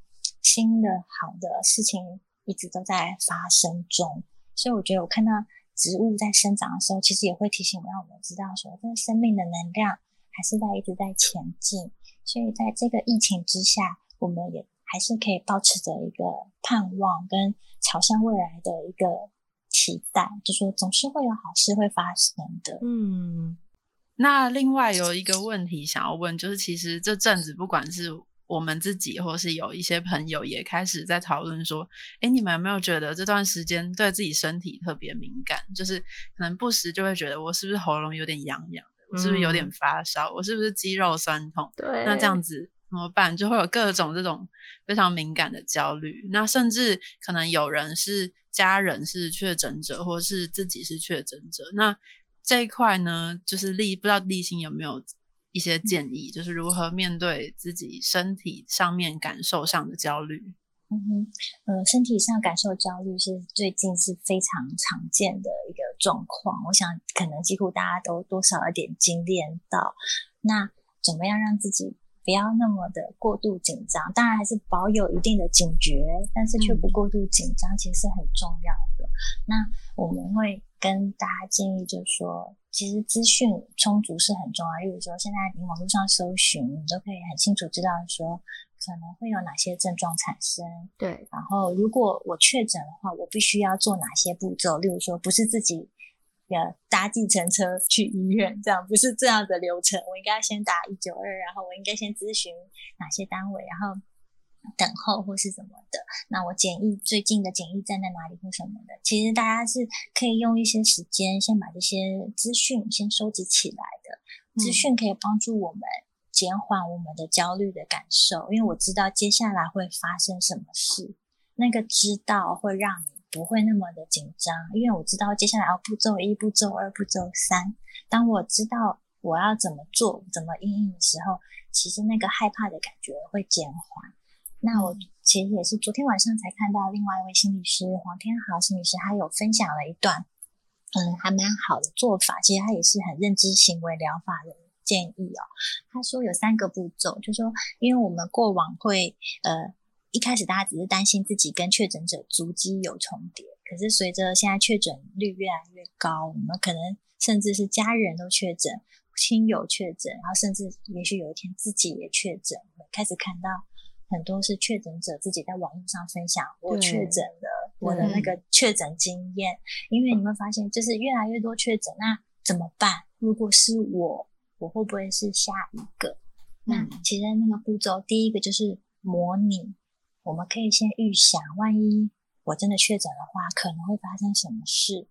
新的好的事情一直都在发生中，所以我觉得我看到植物在生长的时候，其实也会提醒让我们知道说，这个生命的能量还是在一直在前进。所以在这个疫情之下，我们也还是可以保持着一个盼望跟朝向未来的一个期待，就说总是会有好事会发生的。嗯，那另外有一个问题想要问，就是其实这阵子不管是我们自己，或是有一些朋友也开始在讨论说：“哎，你们有没有觉得这段时间对自己身体特别敏感？就是可能不时就会觉得我是不是喉咙有点痒痒的，我是不是有点发烧，我是不是肌肉酸痛？对，那这样子怎么办？就会有各种这种非常敏感的焦虑。那甚至可能有人是家人是确诊者，或是自己是确诊者。那这一块呢，就是立不知道立新有没有？”一些建议就是如何面对自己身体上面感受上的焦虑。嗯哼，呃，身体上感受焦虑是最近是非常常见的一个状况。我想可能几乎大家都多少有点经验到。那怎么样让自己不要那么的过度紧张？当然还是保有一定的警觉，但是却不过度紧张，其实是很重要的。那我们会跟大家建议，就是说。其实资讯充足是很重要。例如说，现在你网络上搜寻，你都可以很清楚知道说可能会有哪些症状产生。对。然后，如果我确诊的话，我必须要做哪些步骤？例如说，不是自己呃搭计程车去医院，这样不是这样的流程。我应该先打一九二，然后我应该先咨询哪些单位，然后。等候或是什么的，那我检疫最近的检疫站在哪里或什么的，其实大家是可以用一些时间先把这些资讯先收集起来的。资讯可以帮助我们减缓我们的焦虑的感受，因为我知道接下来会发生什么事。那个知道会让你不会那么的紧张，因为我知道接下来要步骤一、步骤二、步骤三。当我知道我要怎么做、怎么应应的时候，其实那个害怕的感觉会减缓。那我其实也是昨天晚上才看到另外一位心理师黄天豪心理师，他有分享了一段，嗯，还蛮好的做法。其实他也是很认知行为疗法的建议哦。他说有三个步骤，就说因为我们过往会呃。一开始大家只是担心自己跟确诊者足迹有重叠，可是随着现在确诊率越来越高，我们可能甚至是家人都确诊、亲友确诊，然后甚至也许有一天自己也确诊，开始看到很多是确诊者自己在网络上分享我确诊了，我的那个确诊经验。因为你会发现，就是越来越多确诊，那怎么办？如果是我，我会不会是下一个？那其实那个步骤，第一个就是模拟。我们可以先预想，万一我真的确诊的话，可能会发生什么事。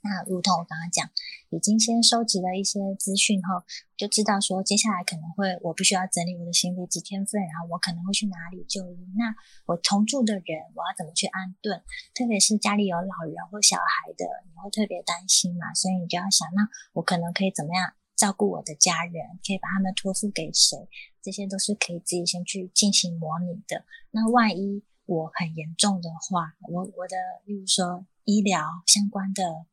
那如同我刚刚讲，已经先收集了一些资讯后，就知道说接下来可能会我必须要整理我的行李几天份，然后我可能会去哪里就医。那我同住的人，我要怎么去安顿？特别是家里有老人或小孩的，你会特别担心嘛？所以你就要想，那我可能可以怎么样？照顾我的家人，可以把他们托付给谁？这些都是可以自己先去进行模拟的。那万一我很严重的话，我我的，例如说医疗相关的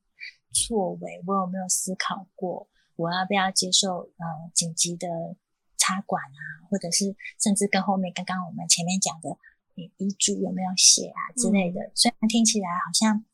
错位，我有没有思考过？我要不要接受呃紧急的插管啊？或者是甚至跟后面刚刚我们前面讲的遗嘱有没有写啊之类的？虽然听起来好像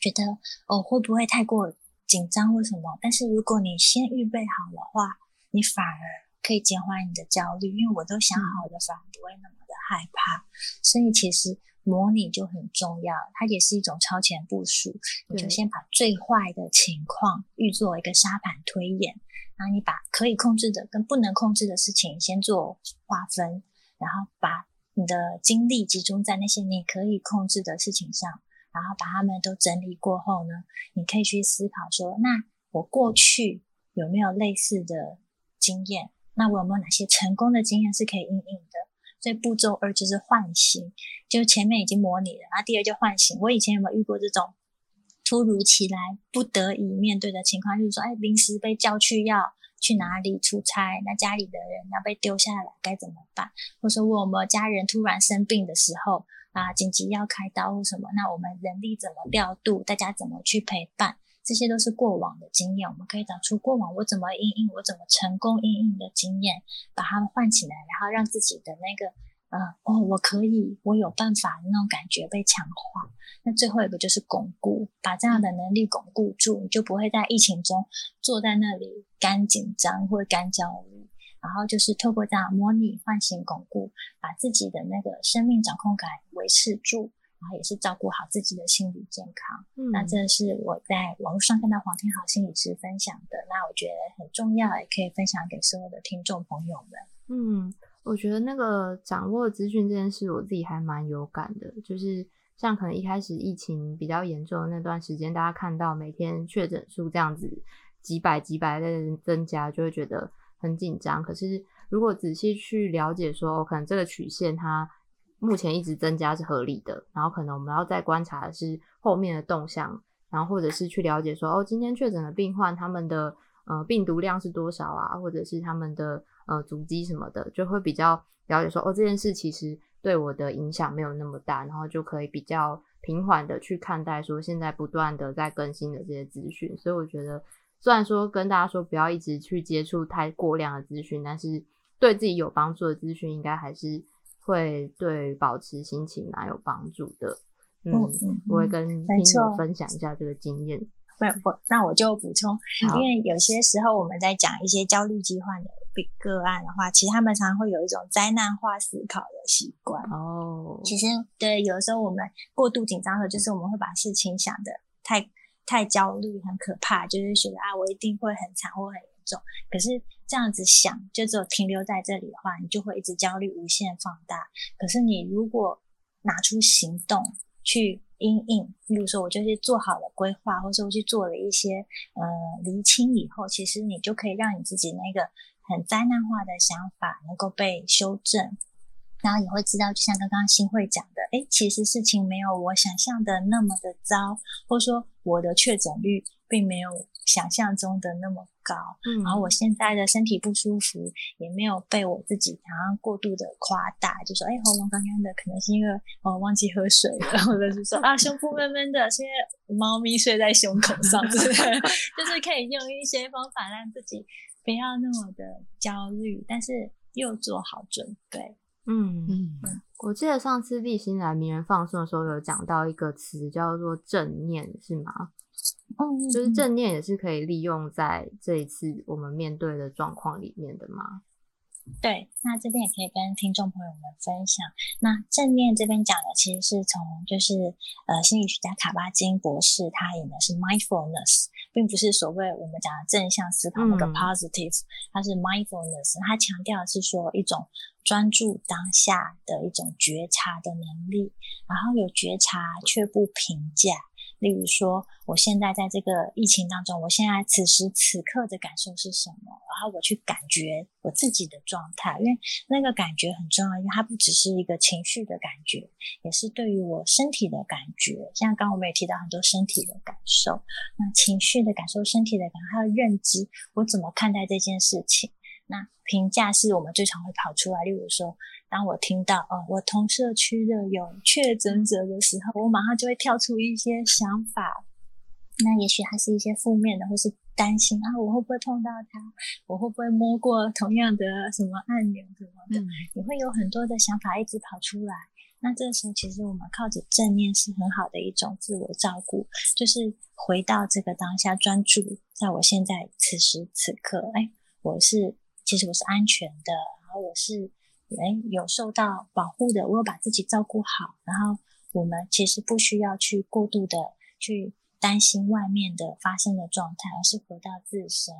觉得哦，会不会太过？紧张或什么？但是如果你先预备好的话，你反而可以减缓你的焦虑，因为我都想好的，反而不会那么的害怕。所以其实模拟就很重要，它也是一种超前部署。你就先把最坏的情况预做一个沙盘推演，然后你把可以控制的跟不能控制的事情先做划分，然后把你的精力集中在那些你可以控制的事情上。然后把它们都整理过后呢，你可以去思考说：那我过去有没有类似的经验？那我有没有哪些成功的经验是可以应用的？所以步骤二就是唤醒，就前面已经模拟了，然后第二就唤醒。我以前有没有遇过这种突如其来、不得已面对的情况？就是说，哎，临时被叫去要去哪里出差，那家里的人要被丢下来，该怎么办？或者说，我们家人突然生病的时候。啊，紧急要开刀或什么？那我们人力怎么调度？大家怎么去陪伴？这些都是过往的经验，我们可以找出过往我怎么应应，我怎么成功应应的经验，把它们唤起来，然后让自己的那个，呃，哦，我可以，我有办法那种感觉被强化。那最后一个就是巩固，把这样的能力巩固住，你就不会在疫情中坐在那里干紧张或干焦虑。然后就是透过这样模拟、唤醒、巩固，把自己的那个生命掌控感维持住，然后也是照顾好自己的心理健康。嗯，那这是我在网络上看到黄天豪心理师分享的，那我觉得很重要，也可以分享给所有的听众朋友们。嗯，我觉得那个掌握资讯这件事，我自己还蛮有感的。就是像可能一开始疫情比较严重的那段时间，大家看到每天确诊数这样子几百几百的人增加，就会觉得。很紧张，可是如果仔细去了解，说可能这个曲线它目前一直增加是合理的，然后可能我们要再观察的是后面的动向，然后或者是去了解说，哦，今天确诊的病患他们的呃病毒量是多少啊，或者是他们的呃足迹什么的，就会比较了解说，哦，这件事其实对我的影响没有那么大，然后就可以比较平缓的去看待说现在不断的在更新的这些资讯，所以我觉得。虽然说跟大家说不要一直去接触太过量的资讯，但是对自己有帮助的资讯，应该还是会对保持心情蛮有帮助的。嗯，我会跟听友分享一下这个经验。不不，那我就补充，因为有些时候我们在讲一些焦虑疾患的个案的话，其实他们常常会有一种灾难化思考的习惯。哦，其实对，有的时候我们过度紧张的，就是我们会把事情想的太。太焦虑很可怕，就是觉得啊，我一定会很惨或很严重。可是这样子想，就只有停留在这里的话，你就会一直焦虑无限放大。可是你如果拿出行动去应应，比如说我就是做好了规划，或者说我去做了一些呃厘清以后，其实你就可以让你自己那个很灾难化的想法能够被修正。然后也会知道，就像刚刚新会讲的，哎，其实事情没有我想象的那么的糟，或者说我的确诊率并没有想象中的那么高。嗯，然后我现在的身体不舒服也没有被我自己好像过度的夸大，就说哎喉咙干干的，可能是因为我忘记喝水了，或者是说啊胸部闷闷的，是因为猫咪睡在胸口上，就是可以用一些方法让自己不要那么的焦虑，但是又做好准备。嗯嗯，我记得上次立新来名人放送的时候有讲到一个词叫做正念，是吗？嗯，就是正念也是可以利用在这一次我们面对的状况里面的吗？对，那这边也可以跟听众朋友们分享。那正念这边讲的其实是从就是呃心理学家卡巴金博士他演的是 mindfulness，并不是所谓我们讲的正向思考那个 positive，它是 mindfulness，它强调的是说一种专注当下的一种觉察的能力，然后有觉察却不评价。例如说，我现在在这个疫情当中，我现在此时此刻的感受是什么？然后我去感觉我自己的状态，因为那个感觉很重要，因为它不只是一个情绪的感觉，也是对于我身体的感觉。像刚我们也提到很多身体的感受，那情绪的感受、身体的感受，还有认知，我怎么看待这件事情？那评价是我们最常会跑出来，例如说。当我听到哦，我同社区的有确诊者的时候，我马上就会跳出一些想法。那也许还是一些负面的，或是担心啊，我会不会碰到他？我会不会摸过同样的什么按钮什么的？你会有很多的想法一直跑出来。那这个时候，其实我们靠着正念是很好的一种自我照顾，就是回到这个当下，专注在我现在此时此刻。哎，我是其实我是安全的，然后我是。哎，有受到保护的，我有把自己照顾好，然后我们其实不需要去过度的去担心外面的发生的状态，而是回到自身。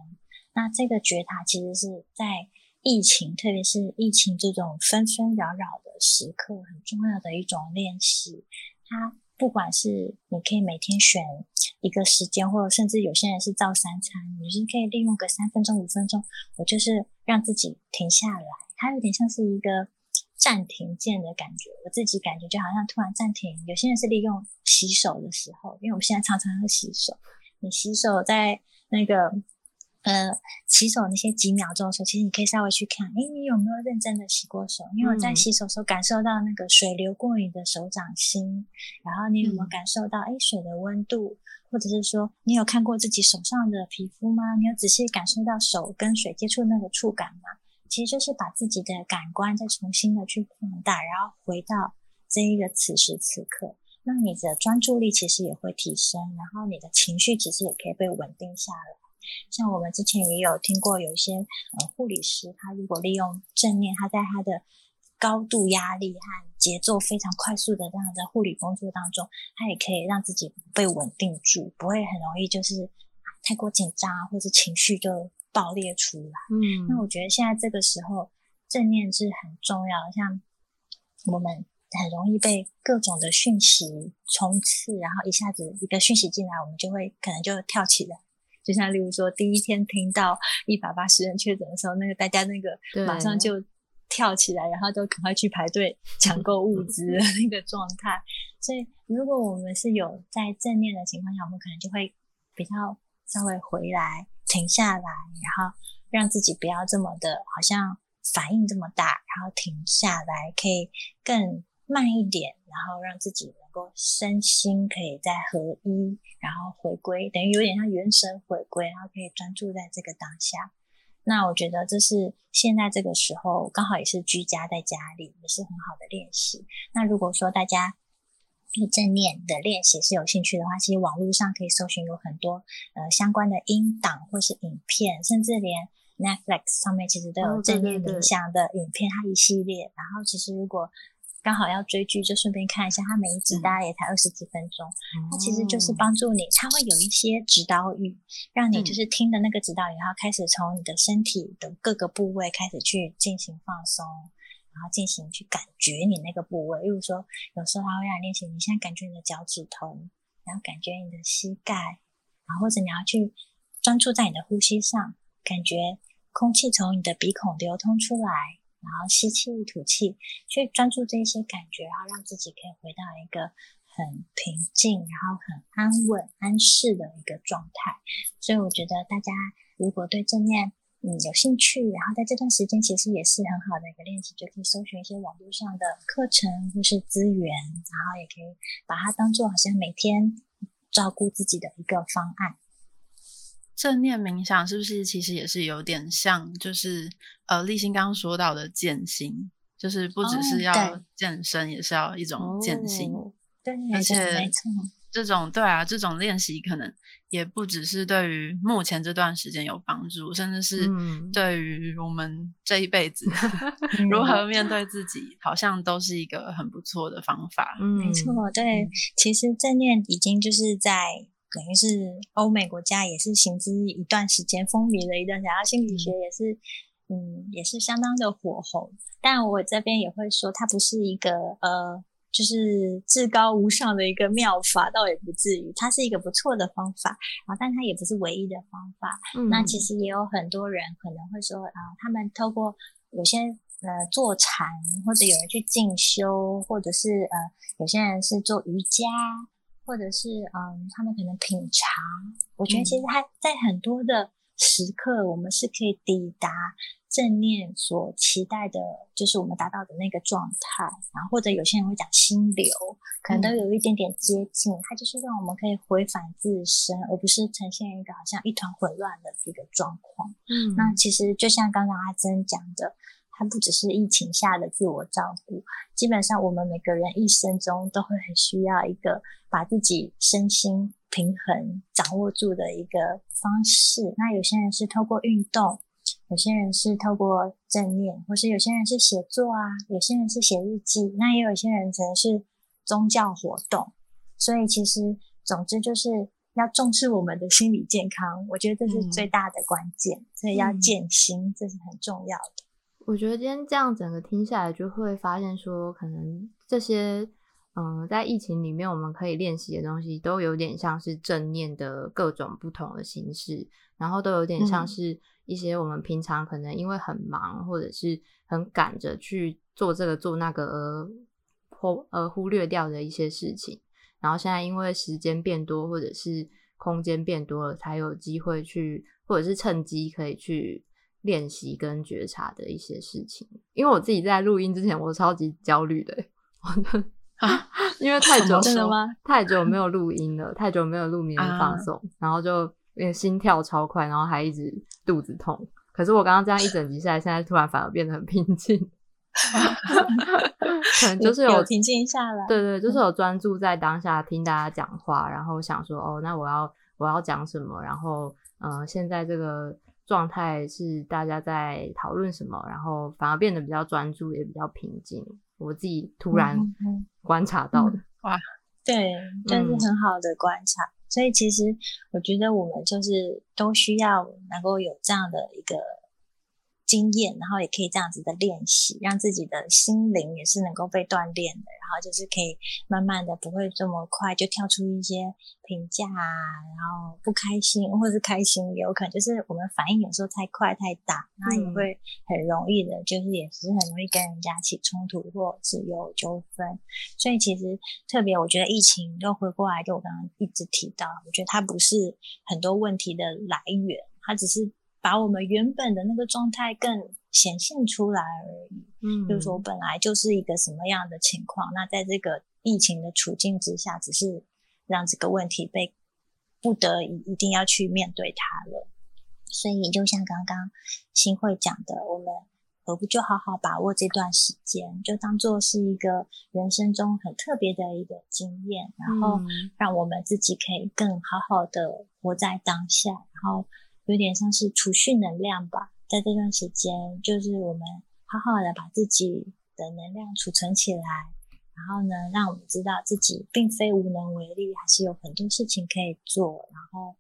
那这个觉察其实是在疫情，特别是疫情这种纷纷扰扰的时刻，很重要的一种练习。它不管是你可以每天选一个时间，或者甚至有些人是照三餐，你是可以利用个三分钟、五分钟，我就是让自己停下来。它有点像是一个暂停键的感觉，我自己感觉就好像突然暂停。有些人是利用洗手的时候，因为我们现在常常要洗手，你洗手在那个呃洗手那些几秒钟的时候，其实你可以稍微去看，哎，你有没有认真的洗过手？因为我在洗手时候感受到那个水流过你的手掌心，然后你有没有感受到哎水的温度，或者是说你有看过自己手上的皮肤吗？你有仔细感受到手跟水接触那个触感吗？其实就是把自己的感官再重新的去放大，然后回到这一个此时此刻，那你的专注力其实也会提升，然后你的情绪其实也可以被稳定下来。像我们之前也有听过，有一些呃护理师，他如果利用正念，他在他的高度压力和节奏非常快速的这样的护理工作当中，他也可以让自己被稳定住，不会很容易就是太过紧张或者情绪就。爆裂出来，嗯，那我觉得现在这个时候正念是很重要的。像我们很容易被各种的讯息冲刺，然后一下子一个讯息进来，我们就会可能就跳起来。就像例如说，第一天听到一百八十人确诊的时候，那个大家那个马上就跳起来，然后都赶快去排队抢购物资 (laughs) 的那个状态。所以，如果我们是有在正念的情况下，我们可能就会比较稍微回来。停下来，然后让自己不要这么的，好像反应这么大，然后停下来，可以更慢一点，然后让自己能够身心可以再合一，然后回归，等于有点像元神回归，然后可以专注在这个当下。那我觉得这是现在这个时候刚好也是居家在家里，也是很好的练习。那如果说大家，对正念的练习是有兴趣的话，其实网络上可以搜寻有很多呃相关的音档或是影片，甚至连 Netflix 上面其实都有正念冥想的影片，它一系列。然后其实如果刚好要追剧，就顺便看一下，它每一集大概也才二十几分钟，它其实就是帮助你，它会有一些指导语，让你就是听的那个指导语，然后开始从你的身体的各个部位开始去进行放松。然后进行去感觉你那个部位，例如说，有时候他会让你练习，你现在感觉你的脚趾头，然后感觉你的膝盖，然后或者你要去专注在你的呼吸上，感觉空气从你的鼻孔流通出来，然后吸气吐气，去专注这些感觉，然后让自己可以回到一个很平静，然后很安稳、安适的一个状态。所以我觉得大家如果对正念嗯有兴趣，然后在这段时间其实也是很好的一个练习，就可以搜寻一些网络上的课程或是资源，然后也可以把它当做好像每天照顾自己的一个方案。正念冥想是不是其实也是有点像，就是呃，立新刚刚说到的健心，就是不只是要健身，也是要一种健心。对，而且没错，这种对啊，这种练习可能也不只是对于目前这段时间有帮助，甚至是对于我们这一辈子 (laughs) 如何面对自己，好像都是一个很不错的方法。嗯没错，对，其实正念已经就是在。等于是欧美国家也是行之一段时间，风靡了一段时间，然后心理学也是，嗯，也是相当的火红。但我这边也会说，它不是一个呃，就是至高无上的一个妙法，倒也不至于。它是一个不错的方法，然后但它也不是唯一的方法。那其实也有很多人可能会说啊，他们透过有些呃坐禅，或者有人去进修，或者是呃有些人是做瑜伽。或者是嗯，他们可能品尝。我觉得其实他在很多的时刻，我们是可以抵达正念所期待的，就是我们达到的那个状态。然后或者有些人会讲心流，可能都有一点点接近。它就是让我们可以回返自身，而不是呈现一个好像一团混乱的一个状况。嗯，那其实就像刚刚阿珍讲的。它不只是疫情下的自我照顾，基本上我们每个人一生中都会很需要一个把自己身心平衡掌握住的一个方式。那有些人是透过运动，有些人是透过正念，或是有些人是写作啊，有些人是写日记，那也有一些人可能是宗教活动。所以其实总之就是要重视我们的心理健康，我觉得这是最大的关键。所以要健心，这是很重要的。我觉得今天这样整个听下来，就会发现说，可能这些嗯，在疫情里面我们可以练习的东西，都有点像是正念的各种不同的形式，然后都有点像是一些我们平常可能因为很忙或者是很赶着去做这个做那个而忽而忽略掉的一些事情，然后现在因为时间变多或者是空间变多了，才有机会去，或者是趁机可以去。练习跟觉察的一些事情，因为我自己在录音之前，我超级焦虑的，啊，因为太久真的吗？太久没有录音了，太久没有录眠放松，然后就心跳超快，然后还一直肚子痛。可是我刚刚这样一整集下来，现在突然反而变得很平静，(laughs) 可能就是有平静下来。对对，就是有专注在当下听大家讲话，然后想说哦，那我要我要讲什么？然后嗯，现在这个。状态是大家在讨论什么，然后反而变得比较专注，也比较平静。我自己突然观察到的，哇，对，这是很好的观察。所以其实我觉得我们就是都需要能够有这样的一个。经验，然后也可以这样子的练习，让自己的心灵也是能够被锻炼的，然后就是可以慢慢的不会这么快就跳出一些评价啊，然后不开心或是开心也，有可能就是我们反应有时候太快太大，那也会很容易的，就是也是很容易跟人家起冲突或是有纠纷。所以其实特别，我觉得疫情又回过来，就我刚刚一直提到，我觉得它不是很多问题的来源，它只是。把我们原本的那个状态更显现出来而已。嗯，就是说本来就是一个什么样的情况，那在这个疫情的处境之下，只是让这个问题被不得已一定要去面对它了。所以就像刚刚新会讲的，我们何不就好好把握这段时间，就当做是一个人生中很特别的一个经验，然后让我们自己可以更好好的活在当下，然后。有点像是储蓄能量吧，在这段时间，就是我们好好的把自己的能量储存起来，然后呢，让我们知道自己并非无能为力，还是有很多事情可以做，然后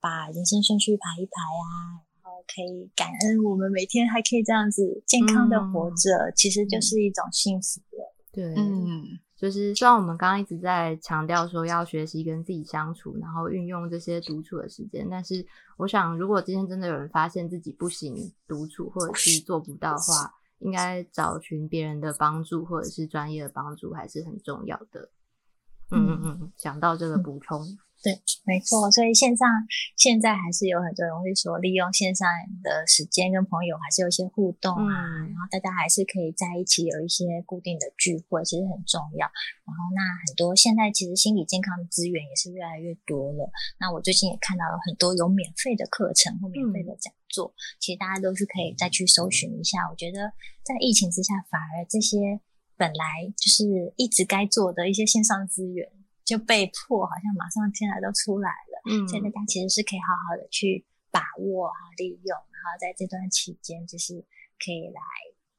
把人生顺序排一排啊，然后可以感恩我们每天还可以这样子健康的活着，其实就是一种幸福了。对，嗯，就是虽然我们刚刚一直在强调说要学习跟自己相处，然后运用这些独处的时间，但是我想，如果今天真的有人发现自己不行独处，或者是做不到的话，应该找寻别人的帮助，或者是专业的帮助，还是很重要的。嗯嗯嗯，想到这个补充。对，没错，所以线上现在还是有很多人会说，利用线上的时间跟朋友还是有一些互动啊，然后大家还是可以在一起有一些固定的聚会，其实很重要。然后那很多现在其实心理健康的资源也是越来越多了。那我最近也看到了很多有免费的课程或免费的讲座，其实大家都是可以再去搜寻一下。我觉得在疫情之下，反而这些本来就是一直该做的一些线上资源。就被迫好像马上现在都出来了，嗯，所以大家其实是可以好好的去把握啊，利用，然后在这段期间就是可以来，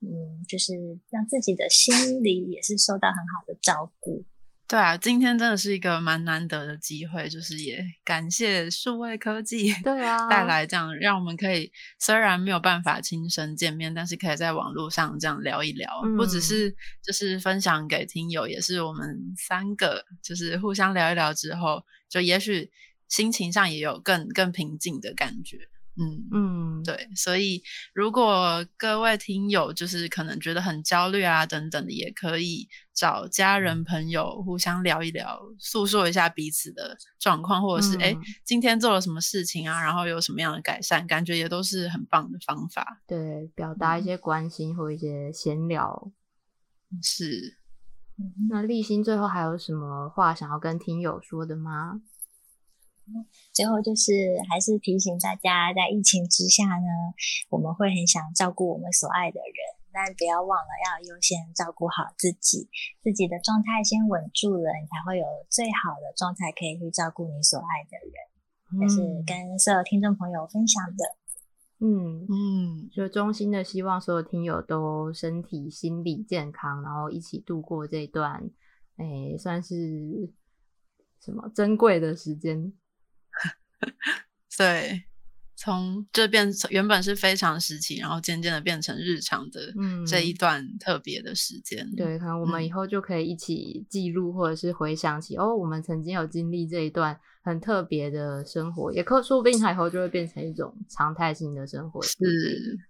嗯，就是让自己的心理也是受到很好的照顾。对啊，今天真的是一个蛮难得的机会，就是也感谢数位科技，对啊，(laughs) 带来这样让我们可以虽然没有办法亲身见面，但是可以在网络上这样聊一聊，不只是就是分享给听友，也是我们三个就是互相聊一聊之后，就也许心情上也有更更平静的感觉。嗯嗯，对，所以如果各位听友就是可能觉得很焦虑啊等等的，也可以找家人朋友互相聊一聊，诉说一下彼此的状况，或者是哎今天做了什么事情啊，然后有什么样的改善，感觉也都是很棒的方法。对，表达一些关心或一些闲聊。是，那立新最后还有什么话想要跟听友说的吗？最后就是还是提醒大家，在疫情之下呢，我们会很想照顾我们所爱的人，但不要忘了要优先照顾好自己，自己的状态先稳住了，你才会有最好的状态可以去照顾你所爱的人。这是跟所有听众朋友分享的。嗯嗯，就衷心的希望所有听友都身体、心理健康，然后一起度过这段，哎，算是什么珍贵的时间。(laughs) 对，从这变原本是非常时期，然后渐渐的变成日常的这一段特别的时间。对，可能我们以后就可以一起记录，或者是回想起哦，我们曾经有经历这一段很特别的生活，也可说不定它以后就会变成一种常态性的生活。是，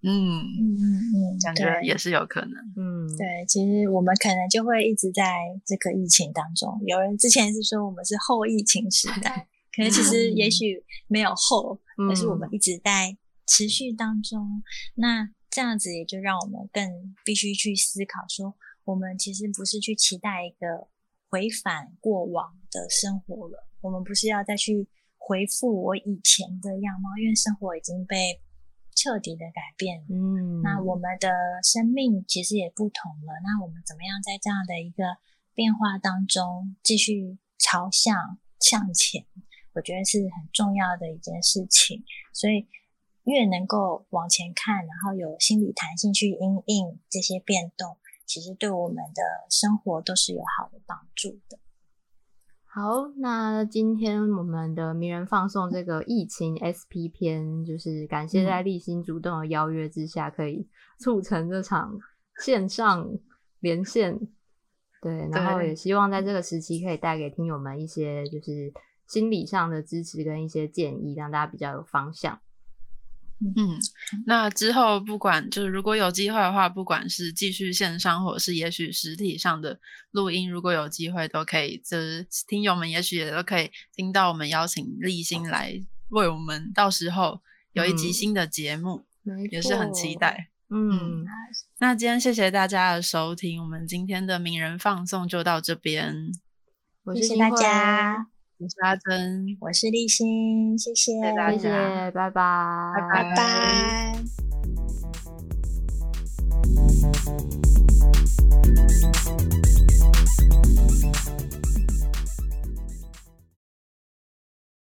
嗯嗯嗯，感觉也是有可能。嗯，对，其实我们可能就会一直在这个疫情当中。有人之前是说我们是后疫情时代。可是其实也许没有后，而是我们一直在持续当中。那这样子也就让我们更必须去思考，说我们其实不是去期待一个回返过往的生活了，我们不是要再去回复我以前的样貌，因为生活已经被彻底的改变。嗯，那我们的生命其实也不同了。那我们怎么样在这样的一个变化当中继续朝向向前？我觉得是很重要的一件事情，所以越能够往前看，然后有心理弹性去应应这些变动，其实对我们的生活都是有好的帮助的。好，那今天我们的名人放送这个疫情 SP 篇，就是感谢在立新主动的邀约之下，可以促成这场线上连线。对，然后也希望在这个时期可以带给听友们一些就是。心理上的支持跟一些建议，让大家比较有方向。嗯，那之后不管就是如果有机会的话，不管是继续线上，或者是也许实体上的录音，如果有机会都可以，就是听友们也许也都可以听到我们邀请立新来为我们到时候有一集新的节目，也是很期待。嗯，那今天谢谢大家的收听，我们今天的名人放送就到这边，谢谢大家。我是阿珍，我是立新，谢谢，谢谢，拜拜，拜拜。